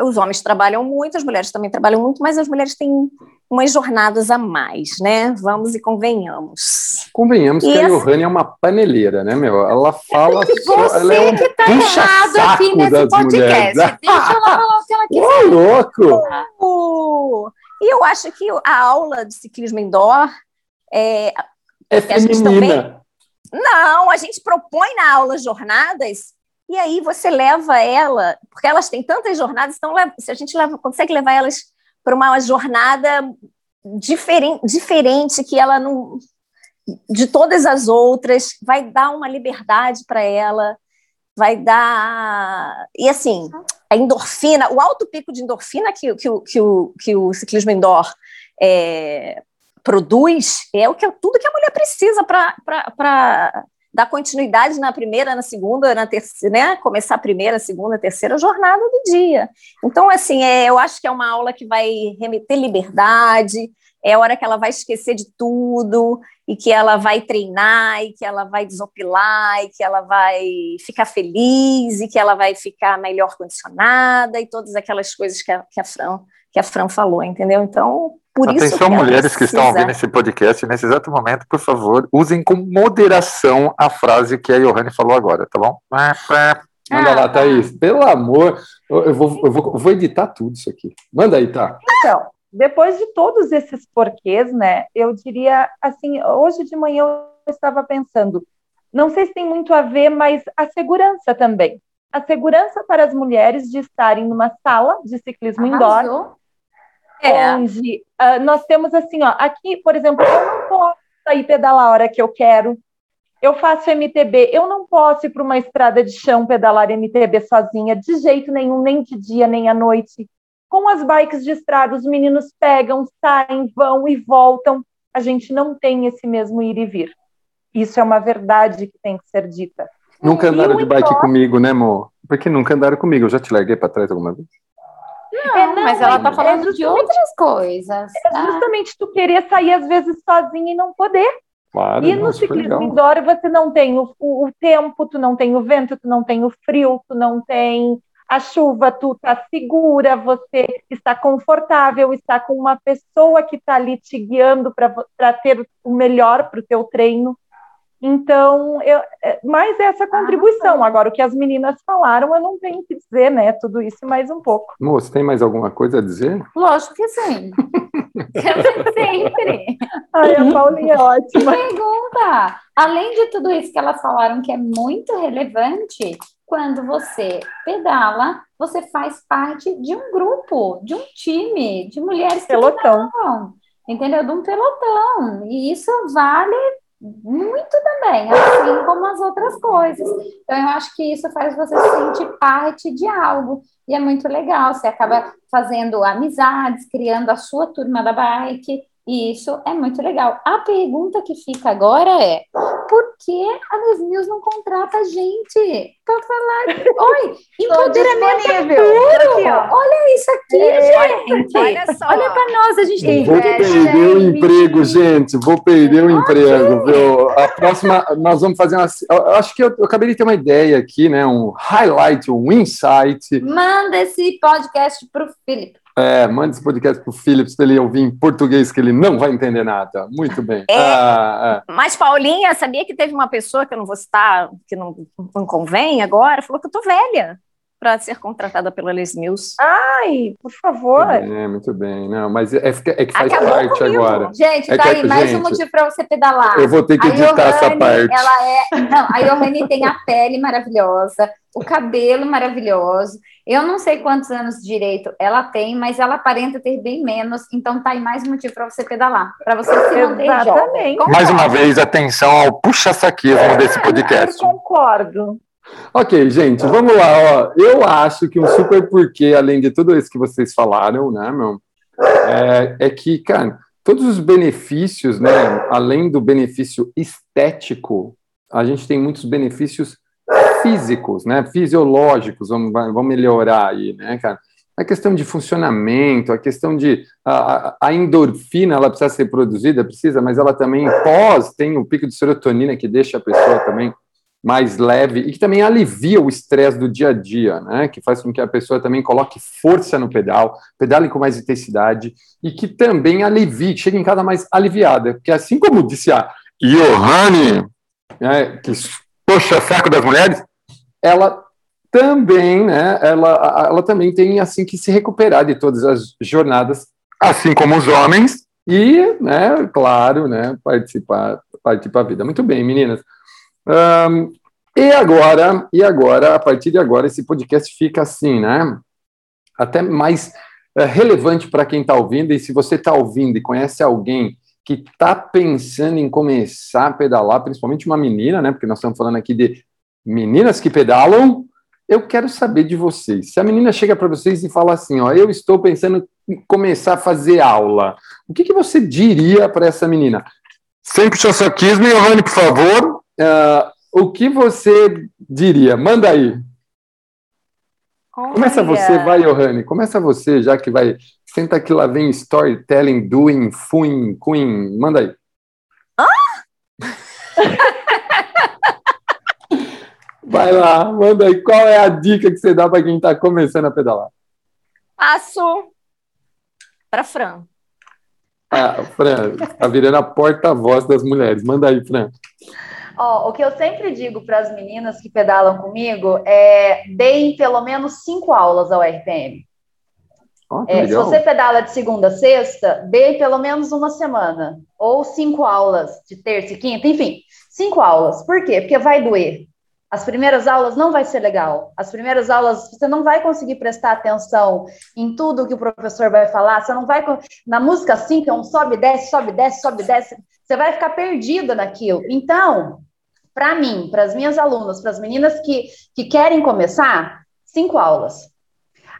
os homens trabalham muito, as mulheres também trabalham muito, mas as mulheres têm umas jornadas a mais, né? Vamos e convenhamos. Convenhamos e que essa... a Johanny é uma paneleira, né, meu? Ela fala só. Ela é um que tá errado aqui nesse podcast. Deixa ela falar o que ela quiser. Ô, louco! E eu acho que a aula de ciclismo indoor é. É feminina. Também... Não, a gente propõe na aula jornadas e aí você leva ela, porque elas têm tantas jornadas, então se a gente leva, consegue levar elas para uma jornada diferente, diferente que ela não de todas as outras, vai dar uma liberdade para ela, vai dar e assim a endorfina, o alto pico de endorfina que, que, que, o, que o ciclismo indoor é, produz é o que tudo que a mulher precisa para dar continuidade na primeira, na segunda, na terceira, né? Começar a primeira, segunda, terceira jornada do dia. Então, assim, é, eu acho que é uma aula que vai remeter liberdade, é a hora que ela vai esquecer de tudo, e que ela vai treinar, e que ela vai desopilar, e que ela vai ficar feliz, e que ela vai ficar melhor condicionada, e todas aquelas coisas que a, que a, Fran, que a Fran falou, entendeu? Então, por Atenção, isso mulheres que estão ouvindo esse podcast nesse exato momento, por favor, usem com moderação a frase que a Johanny falou agora, tá bom? Manda ah, lá, tá. Thaís. Pelo amor, eu vou, eu, vou, eu vou editar tudo isso aqui. Manda aí, tá? Então, depois de todos esses porquês, né, eu diria assim, hoje de manhã eu estava pensando, não sei se tem muito a ver, mas a segurança também. A segurança para as mulheres de estarem numa sala de ciclismo Arrasou. indoor é. onde uh, nós temos assim, ó, aqui, por exemplo, eu não posso sair pedalar a hora que eu quero. Eu faço MTB, eu não posso ir para uma estrada de chão pedalar MTB sozinha, de jeito nenhum, nem de dia, nem à noite. Com as bikes de estrada, os meninos pegam, saem, vão e voltam. A gente não tem esse mesmo ir e vir. Isso é uma verdade que tem que ser dita. Nunca andaram de bike comigo, né, amor? Porque nunca andaram comigo. Eu já te larguei para trás alguma vez? Não, é, não mas ela está falando é de outras coisas. É tá? justamente tu querer sair às vezes sozinha e não poder. Claro, e no ciclismo indoor você não tem o, o, o, tempo, tu não tem o vento, tu não tem o frio, tu não tem a chuva, tu está segura, você está confortável, está com uma pessoa que está ali te guiando para ter o melhor para o teu treino. Então, eu, é, mais essa ah, contribuição. Ah, Agora, o que as meninas falaram, eu não tenho que dizer, né? Tudo isso mais um pouco. Moço, tem mais alguma coisa a dizer? Lógico que sim. Sempre. Ai, a Paulinha é ótima. Pergunta. Além de tudo isso que elas falaram, que é muito relevante, quando você pedala, você faz parte de um grupo, de um time, de mulheres que pelotão. pedalam, entendeu? De um pelotão. E isso vale muito também, assim como as outras coisas. Então, eu acho que isso faz você se sentir parte de algo. E é muito legal. Você acaba fazendo amizades, criando a sua turma da bike. E isso é muito legal. A pergunta que fica agora é: por que a Les News não contrata a gente para falar? Oi, empoderamento puro! Olha isso aqui, é, gente! Olha só! Olha para nós, a gente tem Vou perder o emprego, gente. Vou perder o emprego, viu? A próxima, nós vamos fazer uma. Eu acho que eu, eu acabei de ter uma ideia aqui, né? Um highlight, um insight. Manda esse podcast para o Felipe. É, manda esse podcast para o Philips para ele ouvir em português, que ele não vai entender nada. Muito bem. É, ah, é. Mas, Paulinha, sabia que teve uma pessoa que eu não vou citar, que não, não convém agora, falou que eu tô velha para ser contratada pela Les Mills. Ai, por favor. É, muito bem. Não, mas é, é que faz Acabou parte comigo. agora. Gente, é tá aí, mais gente, um motivo para você pedalar. Eu vou ter que editar essa parte. Ela é, não, a Johanne tem a pele maravilhosa, o cabelo maravilhoso. Eu não sei quantos anos direito ela tem, mas ela aparenta ter bem menos, então tá aí mais um motivo para você pedalar, para você se manter Exatamente. jovem. Mais uma vez, atenção ao puxa-saquismo desse podcast. Eu concordo. Ok, gente, vamos lá. Ó. Eu acho que um super porquê, além de tudo isso que vocês falaram, né, meu, é, é que, cara, todos os benefícios, né, além do benefício estético, a gente tem muitos benefícios físicos, né, fisiológicos, vamos, vamos melhorar aí, né, cara. A questão de funcionamento, a questão de a, a, endorfina, ela precisa ser produzida, precisa, mas ela também pós tem o pico de serotonina que deixa a pessoa também mais leve e que também alivia o estresse do dia a dia, né? Que faz com que a pessoa também coloque força no pedal, pedale com mais intensidade e que também alivie, chegue em casa mais aliviada, porque assim como disse a Johanne, né, que puxa saco das mulheres, ela também, né? Ela, ela também tem assim que se recuperar de todas as jornadas, assim como os homens e, né? Claro, né? Participar, participar da vida. Muito bem, meninas. Um, e agora, e agora, a partir de agora, esse podcast fica assim, né? Até mais é, relevante para quem está ouvindo. E se você está ouvindo e conhece alguém que está pensando em começar a pedalar, principalmente uma menina, né? Porque nós estamos falando aqui de meninas que pedalam. Eu quero saber de vocês. Se a menina chega para vocês e fala assim, ó, eu estou pensando em começar a fazer aula, o que, que você diria para essa menina? Sem puxa-saquismo, Giovanni, por favor. Uh, o que você diria? Manda aí. Olha. Começa você, vai, Johanny. Começa você, já que vai. Senta que lá vem storytelling, doing, fuing, queen. Manda aí. Vai lá, manda aí. Qual é a dica que você dá para quem está começando a pedalar? Passo para Fran. Ah, Fran, está virando a porta-voz das mulheres. Manda aí, Fran. Ó, o que eu sempre digo para as meninas que pedalam comigo é deem pelo menos cinco aulas ao RPM. Oh, é, se você pedala de segunda a sexta, dê pelo menos uma semana. Ou cinco aulas de terça e quinta, enfim, cinco aulas. Por quê? Porque vai doer. As primeiras aulas não vai ser legal. As primeiras aulas você não vai conseguir prestar atenção em tudo que o professor vai falar. Você não vai na música 5 é um sobe desce, sobe desce, sobe desce. Você vai ficar perdida naquilo. Então, para mim, para as minhas alunas, para as meninas que, que querem começar, cinco aulas.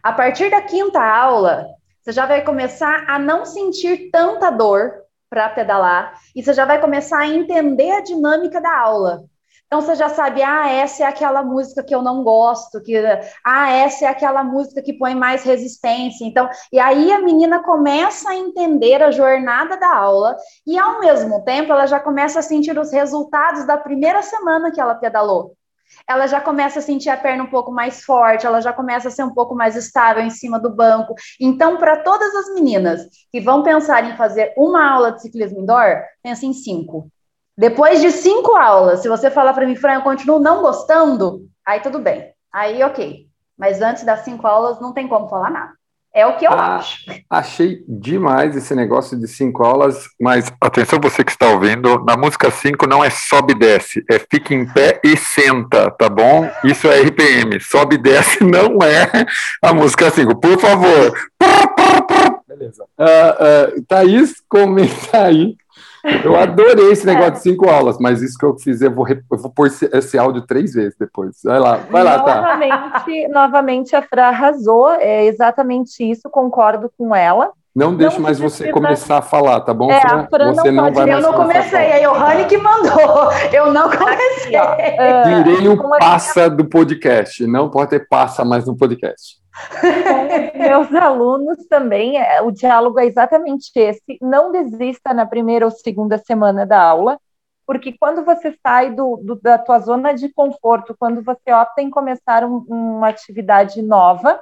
A partir da quinta aula, você já vai começar a não sentir tanta dor para pedalar e você já vai começar a entender a dinâmica da aula. Então você já sabe, ah, essa é aquela música que eu não gosto, que ah, essa é aquela música que põe mais resistência. Então, e aí a menina começa a entender a jornada da aula e ao mesmo tempo ela já começa a sentir os resultados da primeira semana que ela pedalou. Ela já começa a sentir a perna um pouco mais forte, ela já começa a ser um pouco mais estável em cima do banco. Então, para todas as meninas que vão pensar em fazer uma aula de ciclismo indoor, pense em cinco. Depois de cinco aulas, se você falar para mim, Fran, eu continuo não gostando, aí tudo bem. Aí, ok. Mas antes das cinco aulas, não tem como falar nada. É o que eu ah, acho. Achei demais esse negócio de cinco aulas, mas atenção você que está ouvindo, na música 5 não é sobe e desce, é fica em pé e senta, tá bom? Isso é RPM, sobe e desce não é a música 5, por favor. Beleza. Uh, uh, Thaís, comenta aí eu adorei esse negócio é. de cinco aulas, mas isso que eu fiz, eu vou, eu vou pôr esse, esse, áudio três vezes depois. Vai lá, vai lá, novamente, tá. Novamente, a Fra arrasou, é exatamente isso, concordo com ela. Não deixe mais você precisa... começar a falar, tá bom, É, Fran? a Fran Você não não pode- vai Eu mais não começar a comecei, aí o Rani que mandou. Eu não comecei. Ah, Tirei o passa do podcast. Não pode ter passa mais no podcast. Com meus alunos também, é, o diálogo é exatamente esse. Não desista na primeira ou segunda semana da aula, porque quando você sai do, do- da tua zona de conforto, quando você opta em começar um- uma atividade nova,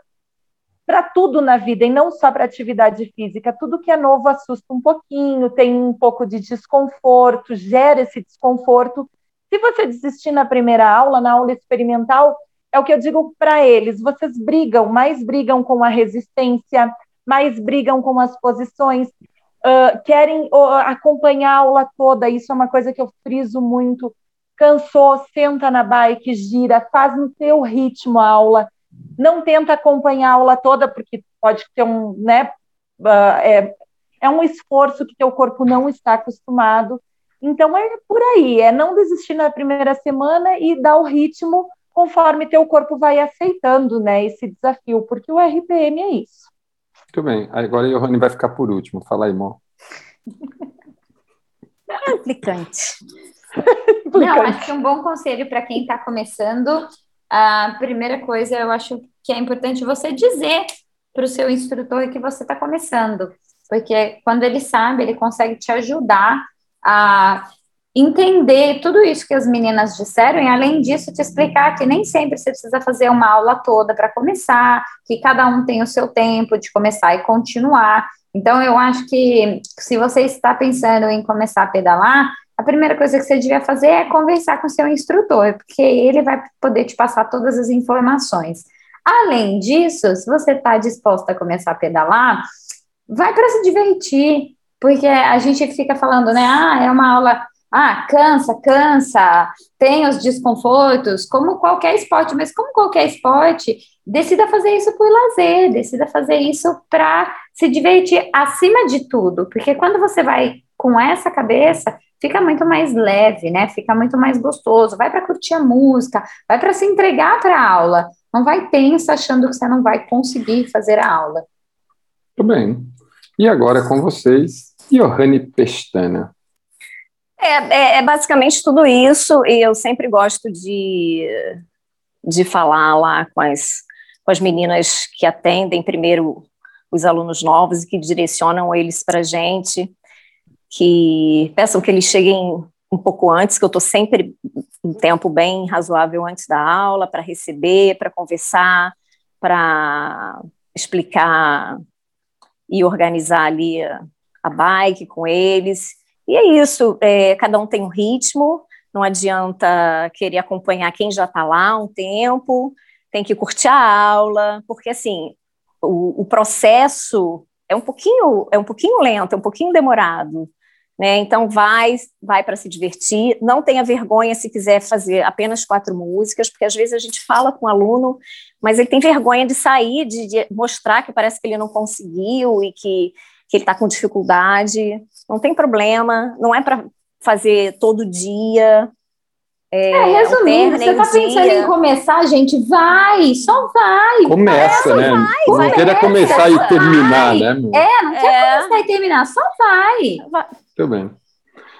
para tudo na vida, e não só para atividade física, tudo que é novo assusta um pouquinho, tem um pouco de desconforto, gera esse desconforto. Se você desistir na primeira aula, na aula experimental, é o que eu digo para eles: vocês brigam, mais brigam com a resistência, mais brigam com as posições, ah, querem ó, acompanhar a aula toda. Isso é uma coisa que eu friso muito. Cansou, senta na bike, gira, faz no teu ritmo a aula. Não tenta acompanhar a aula toda, porque pode ter um, né? ah, é, é um esforço que teu corpo não está acostumado. Então é por aí, é não desistir na primeira semana e dar o ritmo conforme teu corpo vai aceitando, né, esse desafio, porque o RPM é isso. Muito bem. Agora a Johanny vai ficar por último. Fala aí, Mo. Implicante. Não, acho que um bom conselho para quem está começando, a primeira coisa eu acho que é importante você dizer para o seu instrutor que você está começando, porque quando ele sabe, ele consegue te ajudar a entender tudo isso que as meninas disseram e além disso te explicar que nem sempre você precisa fazer uma aula toda para começar, que cada um tem o seu tempo de começar e continuar. Então eu acho que se você está pensando em começar a pedalar, a primeira coisa que você devia fazer é conversar com seu instrutor, porque ele vai poder te passar todas as informações. Além disso, se você está disposta a começar a pedalar, vai para se divertir, porque a gente fica falando, né? Ah, é uma aula. Ah, cansa, cansa, tem os desconfortos, como qualquer esporte, mas como qualquer esporte, decida fazer isso por lazer, decida fazer isso para se divertir acima de tudo, porque quando você vai com essa cabeça, fica muito mais leve, né? Fica muito mais gostoso. Vai para curtir a música, vai para se entregar para a aula. Não vai tenso achando que você não vai conseguir fazer a aula. Muito bem. E agora com vocês, Johanny Pestana. É, é, é basicamente tudo isso, e eu sempre gosto de, de falar lá com as, com as meninas que atendem primeiro os alunos novos e que direcionam eles para a gente, que peçam que eles cheguem um pouco antes, que eu estou sempre um tempo bem razoável antes da aula para receber, para conversar, para explicar e organizar ali a, a bike com eles. E é isso, é, cada um tem um ritmo, não adianta querer acompanhar quem já está lá um tempo, tem que curtir a aula, porque assim, o, o processo é um pouquinho, é um pouquinho lento, é um pouquinho demorado. Né? Então vai, vai para se divertir. Não tenha vergonha se quiser fazer apenas quatro músicas, porque às vezes a gente fala com o aluno, mas ele tem vergonha de sair, de, de mostrar que parece que ele não conseguiu e que, que ele está com dificuldade. Não tem problema, não é para fazer todo dia. É, resumindo, você está pensando em começar, gente, vai, só vai. Começa, vai, né? Vai, não vai, queira começar vai, e terminar, né? Meu? É, não quer é. começar e terminar, só vai. vai. Muito bem.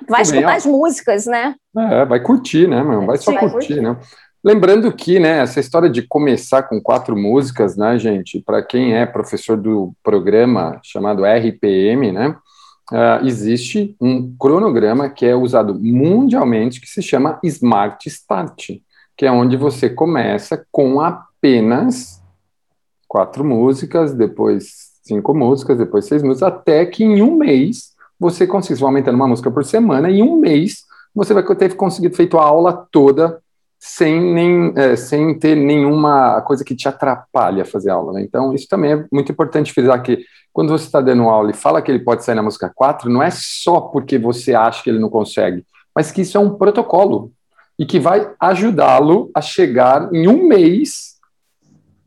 Vai Muito escutar bem, as músicas, né? É, vai curtir, né, meu? Vai só vai curtir, curtir, né? Lembrando que, né, essa história de começar com quatro músicas, né, gente, para quem é professor do programa chamado RPM, né, uh, existe um cronograma que é usado mundialmente que se chama Smart Start, que é onde você começa com apenas quatro músicas, depois cinco músicas, depois seis músicas, até que em um mês você consiga, aumentando uma música por semana, em um mês você vai ter conseguido feito a aula toda sem, nem, é, sem ter nenhuma coisa que te atrapalhe a fazer aula. Né? Então, isso também é muito importante frisar que quando você está dando aula e fala que ele pode sair na música 4, não é só porque você acha que ele não consegue, mas que isso é um protocolo e que vai ajudá-lo a chegar em um mês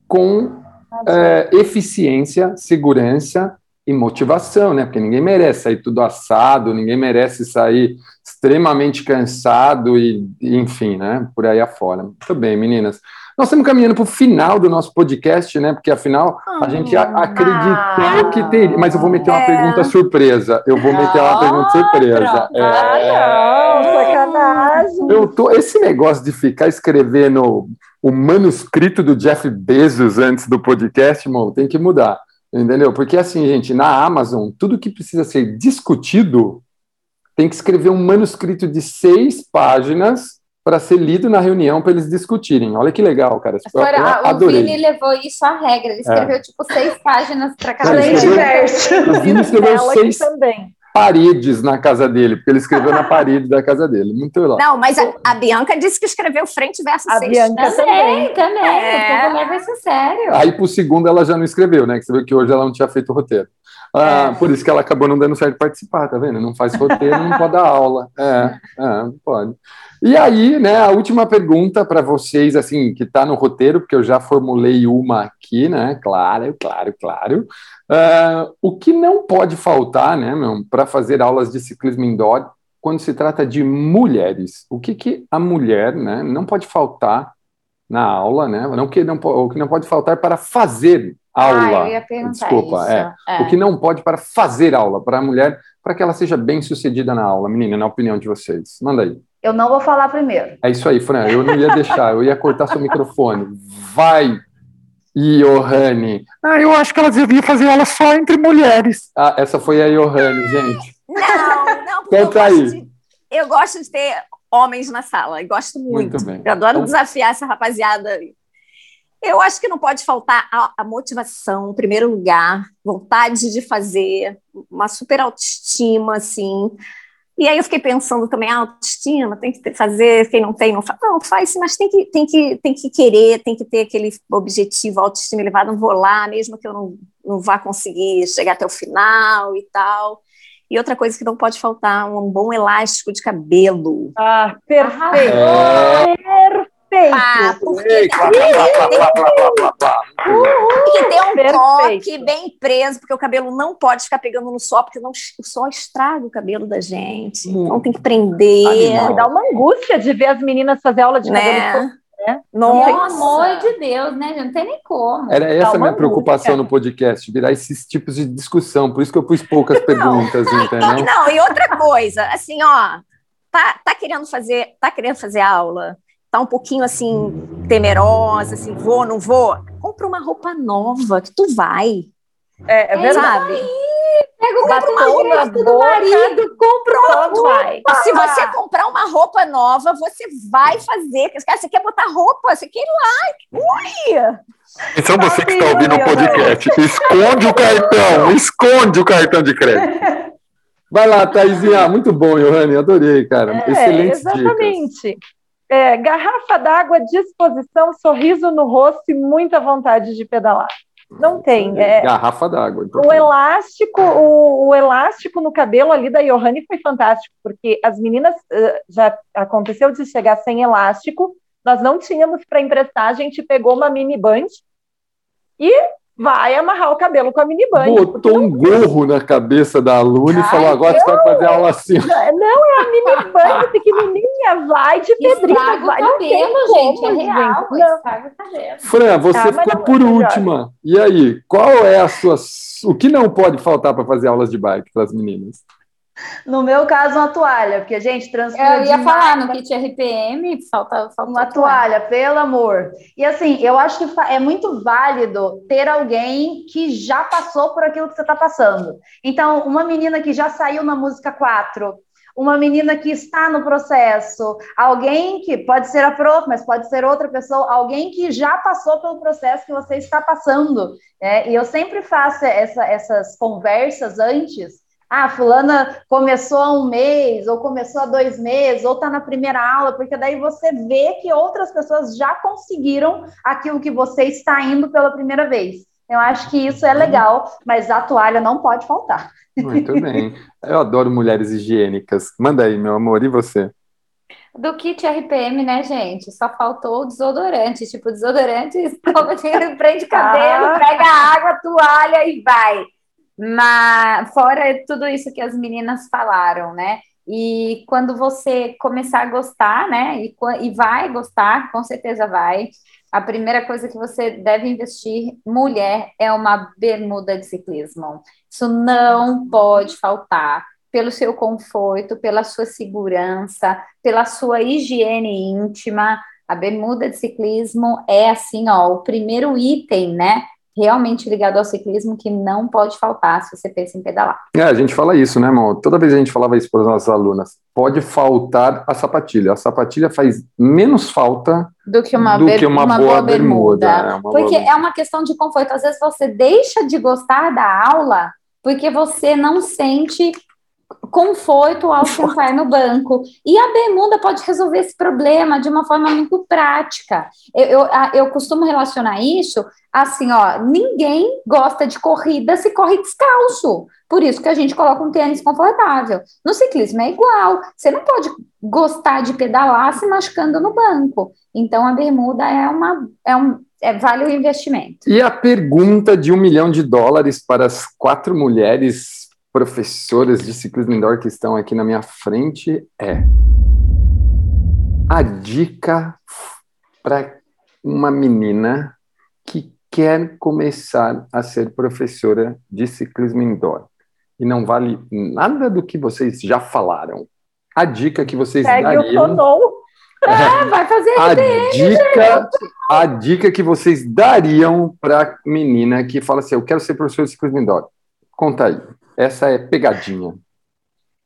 com é, eficiência, segurança e motivação, né? Porque ninguém merece sair tudo assado, ninguém merece sair extremamente cansado e, enfim, né? Por aí afora. Muito bem, meninas. Nós estamos caminhando para o final do nosso podcast, né? Porque afinal a gente a- acreditou que teria. Mas eu vou meter uma É. pergunta surpresa. Eu vou meter uma pergunta surpresa. É. Ah, não, sacanagem. Eu tô, esse negócio de ficar escrevendo o manuscrito do Jeff Bezos antes do podcast, irmão, tem que mudar. Entendeu? Porque assim, gente, na Amazon, tudo que precisa ser discutido tem que escrever um manuscrito de seis páginas para ser lido na reunião para eles discutirem. Olha que legal, cara. Eu, Fora, eu a- o adorei. Vini levou isso à regra. Ele escreveu, tipo, seis páginas para cada Além escreveu- diverso. O Vini escreveu seis também. Paredes na casa dele, porque ele escreveu na parede da casa dele. Muito legal. Não, mas a, a Bianca disse que escreveu frente versus A. Bianca Também, também. É. O povo leva isso a sério. Aí pro segundo ela já não escreveu, né? Que você viu que hoje ela não tinha feito o roteiro. Ah, Por isso que ela acabou não dando certo de participar, tá vendo? Não faz roteiro, não pode dar aula. É, é, não pode. E aí, né, a última pergunta para vocês, assim, que está no roteiro, porque eu já formulei uma aqui, né? Claro, claro, claro. Ah, o que não pode faltar, né, meu, para fazer aulas de ciclismo indoor quando se trata de mulheres? O que, que a mulher, né, não pode faltar na aula, né? Não que não, o que não pode faltar para fazer aula. Ah, eu ia perguntar Desculpa, isso. é. É. O que não pode para fazer aula para a mulher, para que ela seja bem sucedida na aula, menina, na opinião de vocês. Manda aí. Eu não vou falar primeiro. É isso aí, Fran. Eu não ia deixar, eu ia cortar seu microfone. Vai, Johanne. Ah, eu acho que elas deviam fazer aula só entre mulheres. Ah, essa foi a Johanne, gente. Não, não, porque eu Conta gosto, aí. de, eu gosto de ter homens na sala. Eu gosto muito. Muito bem. Eu adoro Então- desafiar essa rapaziada. Eu acho que não pode faltar a, a motivação, em primeiro lugar, vontade de fazer, uma super autoestima, assim. E aí eu fiquei pensando também, a autoestima, tem que fazer, quem não tem, não faz. Não, faz sim, mas tem que, tem, que, tem que querer, tem que ter aquele objetivo, autoestima elevada, não vou lá, mesmo que eu não, não vá conseguir chegar até o final e tal. E outra coisa que não pode faltar, um bom elástico de cabelo. Ah, perfeito. É. Perfeito. Porque... Tem que ter um toque bem preso, porque o cabelo não pode ficar pegando no sol, porque não, o sol estraga o cabelo da gente. Hum. Então tem que prender. Animal. Dá uma angústia de ver as meninas fazer aula de cabelo né? cabelo. Né? Pelo amor de Deus, né? Não tem nem como. Era essa a minha preocupação no podcast, virar esses tipos de discussão. Por isso que eu pus poucas não. perguntas, entendeu? Não, e outra coisa, assim, ó, tá, tá querendo fazer, tá querendo fazer aula? Tá um pouquinho assim temerosa, assim, vou, não vou. Compra uma roupa nova que tu vai, É, é verdade. Pega o Batom na do boca. marido, compra uma Só vai. Se você comprar uma roupa nova, você vai fazer. Cara, você quer botar roupa, você quer ir lá. Ui! Então você que está ouvindo o podcast, esconde o cartão, esconde o cartão de crédito. Vai lá, Thaisinha. Muito bom, Johanny. Adorei, cara. É, Excelente dicas. É, garrafa d'água à disposição, sorriso no rosto e muita vontade de pedalar. Não tem. É, Garrafa d'água. o elástico, o, o elástico no cabelo ali da Johanny foi fantástico, porque as meninas eh, já aconteceu de chegar sem elástico, nós não tínhamos para emprestar, a gente pegou uma mini band e vai amarrar o cabelo com a mini band. Botou um gorro na cabeça da aluna e Ai, falou: agora você vai fazer aula assim. Não, é a mini band pequenininha, vai de pedrinha, Estraga o vai. não tem cabelo, gente. É como, real. gente. Não. Estraga o cabelo. Fran, você Ah, mas ficou não, por melhor. última. E aí, qual é a sua. O que não pode faltar para fazer aulas de bike para as meninas? No meu caso, uma toalha, porque, gente, transpira Eu ia falar no kit RPM, falta, falta Uma toalha, pelo amor. E assim, eu acho que é muito válido ter alguém que já passou por aquilo que você está passando. Então, uma menina que já saiu na música 4, uma menina que está no processo, alguém que pode ser a prof, mas pode ser outra pessoa, alguém que já passou pelo processo que você está passando. né? E eu sempre faço essa- essas conversas antes. Ah, fulana começou há um mês, ou começou há dois meses, ou está na primeira aula, porque daí você vê que outras pessoas já conseguiram aquilo que você está indo pela primeira vez. Eu acho que isso é legal, mas a toalha não pode faltar. Muito bem. Eu adoro mulheres higiênicas. Manda aí, meu amor, e você? Do kit RPM, né, gente? Só faltou o desodorante. Tipo, desodorante, escova, prende cabelo, Ah. pega a água, toalha e vai. Mas fora tudo isso que as meninas falaram, né? E quando você começar a gostar, né? E, e vai gostar, com certeza vai. a primeira coisa que você deve investir, mulher, é uma bermuda de ciclismo. Isso não pode faltar pelo seu conforto, pela sua segurança, pela sua higiene íntima. A bermuda de ciclismo é assim, ó, o primeiro item, né? Realmente ligado ao ciclismo que não pode faltar se você pensa em pedalar. É, a gente fala isso, né, irmão? Toda vez a gente falava isso para as nossas alunas. Pode faltar a sapatilha. A sapatilha faz menos falta do que uma, do que uma, uma boa, boa, bermuda. bermuda. É uma porque boa... é uma questão de conforto. Às vezes você deixa de gostar da aula porque você não sente conforto ao sentar no banco. E a bermuda pode resolver esse problema de uma forma muito prática. Eu, eu, eu costumo relacionar isso assim, ó, ninguém gosta de corrida se corre descalço. Por isso que a gente coloca um tênis confortável. No ciclismo é igual. Você não pode gostar de pedalar se machucando no banco. Então a bermuda é uma é um é, vale o investimento. E a pergunta de um milhão de dólares para as quatro mulheres professoras de ciclismo indoor que estão aqui na minha frente é a dica para uma menina que quer começar a ser professora de ciclismo indoor. E não vale nada do que vocês já falaram. A dica que vocês Segue dariam. O tonou. É, vai fazer a dica, a dica que vocês dariam para a menina que fala assim: Eu quero ser professor de ciclismo indoor. Conta aí. Essa é pegadinha.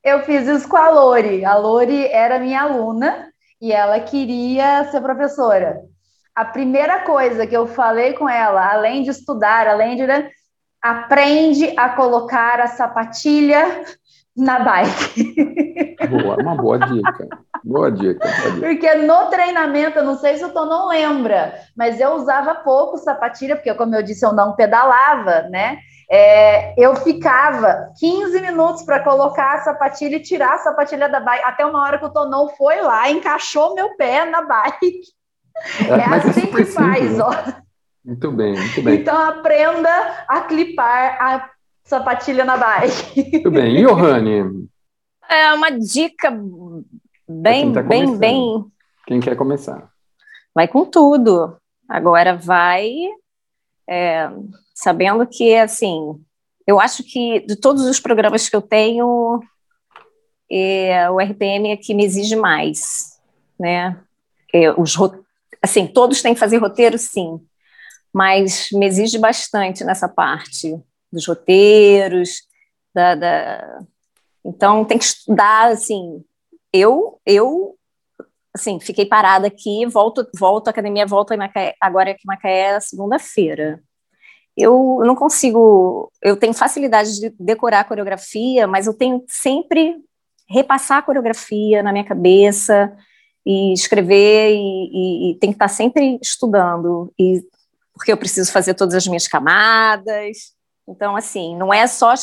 Eu fiz isso com a Lori. A Lori era minha aluna e ela queria ser professora. A primeira coisa que eu falei com ela, além de estudar, além de. Né, aprende a colocar a sapatilha na bike. Boa, uma boa dica. Boa dica, boa dica. Porque no treinamento, eu não sei se o Tom não lembra, mas eu usava pouco sapatilha, porque, como eu disse, eu não pedalava, né? É, eu ficava 15 minutos para colocar a sapatilha e tirar a sapatilha da bike, até uma hora que o Tonon foi lá, encaixou meu pé na bike. É, é, é assim que faz, né? ó. Muito bem, muito bem. Então aprenda a clipar a sapatilha na bike. Muito bem. E Johanny? É uma dica bem, tá bem, bem. Quem quer começar? Vai com tudo. Agora vai é, sabendo que, assim, eu acho que de todos os programas que eu tenho, é, o RPM é que me exige mais, né? É, os, assim, todos têm que fazer roteiro, sim, mas me exige bastante nessa parte dos roteiros, da, da... então tem que estudar, assim, eu, eu assim, fiquei parada aqui, volto, volto, a academia volta Macaé, agora aqui em Macaé segunda-feira. Eu não consigo, eu tenho facilidade de decorar a coreografia, mas eu tenho sempre repassar a coreografia na minha cabeça e escrever e, e, e tem que estar sempre estudando e porque eu preciso fazer todas as minhas camadas. Então, assim, não é só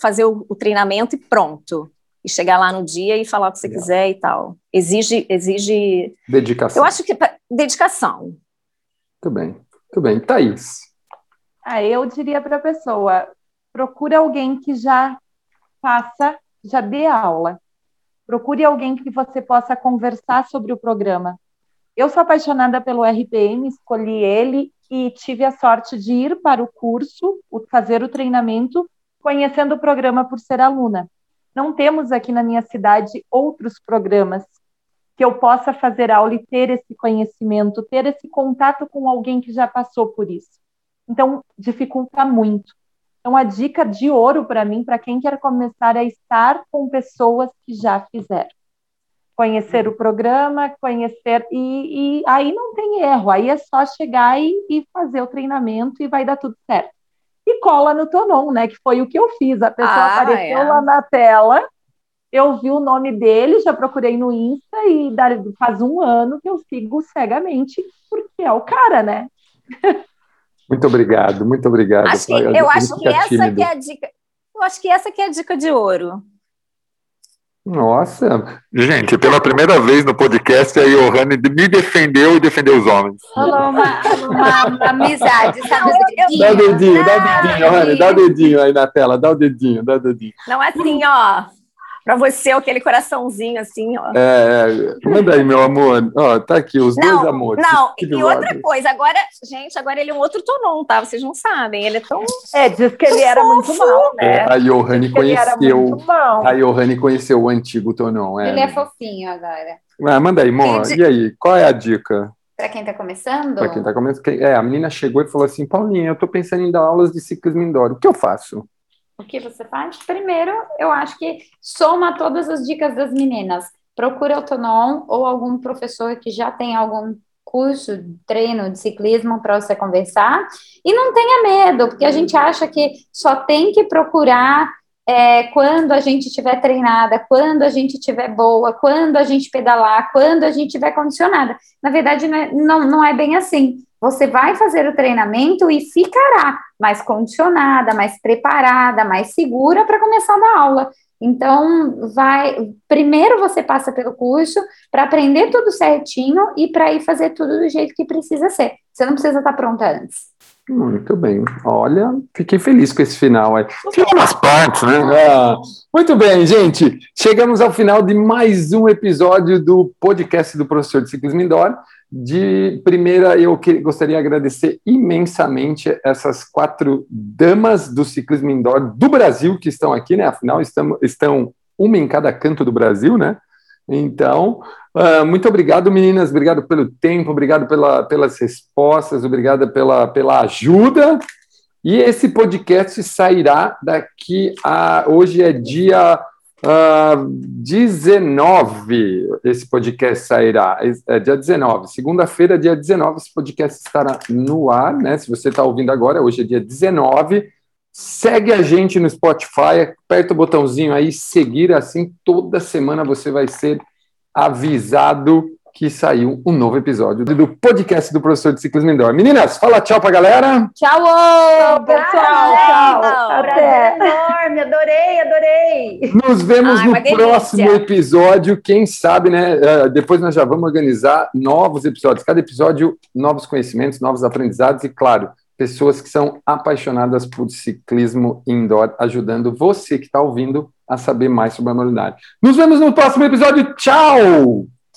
fazer o, o treinamento e pronto e chegar lá no dia e falar o que você Legal. quiser e tal. Exige, exige. Dedicação. Eu acho que dedicação. Muito bem, muito bem. Thaís. Ah, eu diria para a pessoa: procure alguém que já faça, já dê aula. Procure alguém que você possa conversar sobre o programa. Eu sou apaixonada pelo RPM, escolhi ele e tive a sorte de ir para o curso, fazer o treinamento, conhecendo o programa por ser aluna. Não temos aqui na minha cidade outros programas que eu possa fazer aula e ter esse conhecimento, ter esse contato com alguém que já passou por isso. Então, dificulta muito. Então, a dica de ouro para mim, para quem quer começar, é estar com pessoas que já fizeram. Conhecer o programa, conhecer, e, e aí não tem erro, aí é só chegar e, e fazer o treinamento e vai dar tudo certo e cola no Tonon, né? Que foi o que eu fiz. A pessoa ah, apareceu é. lá na tela, eu vi o nome dele, já procurei no Insta e faz um ano que eu sigo cegamente, porque é o cara, né? Muito obrigado, muito obrigado. Acho que, eu acho que essa que é a dica. Eu acho que essa que é a dica de ouro. Nossa, gente, pela primeira vez no podcast, a Johanne me defendeu e defendeu os homens. Falou uma, uma, uma amizade, sabe? Dá o dedinho, dá o dedinho, Johanne, dá o dedinho aí na tela, dá o dedinho, dá o dedinho. Não é assim, ó. Para você aquele coraçãozinho assim, ó. É, é, manda aí, meu amor. Ó, tá aqui, os não, dois amores. Não, e outra coisa, agora, gente, agora ele é um outro Tonon, tá? Vocês não sabem, ele é tão. É, diz que ele era muito mal, né? É, a Johanny conheceu. A Johanny conheceu o antigo Tonon. É. Ele é fofinho agora. Ah, manda aí, Mo. E aí, qual é a dica? Para quem está começando? Para quem está começando. É, a menina chegou e falou assim: Paulinha, eu estou pensando em dar aulas de ciclismo indoor. O que eu faço? O que você faz? Primeiro, eu acho que soma todas as dicas das meninas. Procura o Tonon ou algum professor que já tem algum curso, treino de ciclismo para você conversar. E não tenha medo, porque a gente acha que só tem que procurar é, quando a gente estiver treinada, quando a gente estiver boa, quando a gente pedalar, quando a gente estiver condicionada. Na verdade, não é, não, não é bem assim. Você vai fazer o treinamento e ficará mais condicionada, mais preparada, mais segura para começar a dar aula. Então, vai. Primeiro você passa pelo curso para aprender tudo certinho e para ir fazer tudo do jeito que precisa ser. Você não precisa estar pronta antes. Muito bem. Olha, fiquei feliz com esse final aí. Tinha umas partes, né? Ah, muito bem, gente. Chegamos ao final de mais um episódio do podcast do professor de ciclismo indoor. De primeira, eu que, gostaria de agradecer imensamente essas quatro damas do ciclismo indoor do Brasil que estão aqui, né? Afinal, estamos, estão uma em cada canto do Brasil, né? Então, uh, muito obrigado, meninas. Obrigado pelo tempo, obrigado pela, pelas respostas, obrigado pela, pela ajuda. E esse podcast sairá daqui a. Hoje é dia uh, 19. Esse podcast sairá. É dia 19. Segunda-feira, dia 19, esse podcast estará no ar, né? Se você está ouvindo agora, hoje é dia 19. Segue a gente no Spotify, aperta o botãozinho aí, seguir, assim toda semana você vai ser avisado que saiu um novo episódio do podcast do professor de ciclismo indoor. Meninas, fala tchau pra galera. Tchau, tchau pessoal. Tchau. Até. enorme, adorei, adorei. Nos vemos Ai, no próximo episódio. Quem sabe, né? Eh, depois nós já vamos organizar novos episódios. Cada episódio, novos conhecimentos, novos aprendizados e, claro, pessoas que são apaixonadas por ciclismo indoor, ajudando você que está ouvindo a saber mais sobre a modalidade. Nos vemos no próximo episódio. Tchau!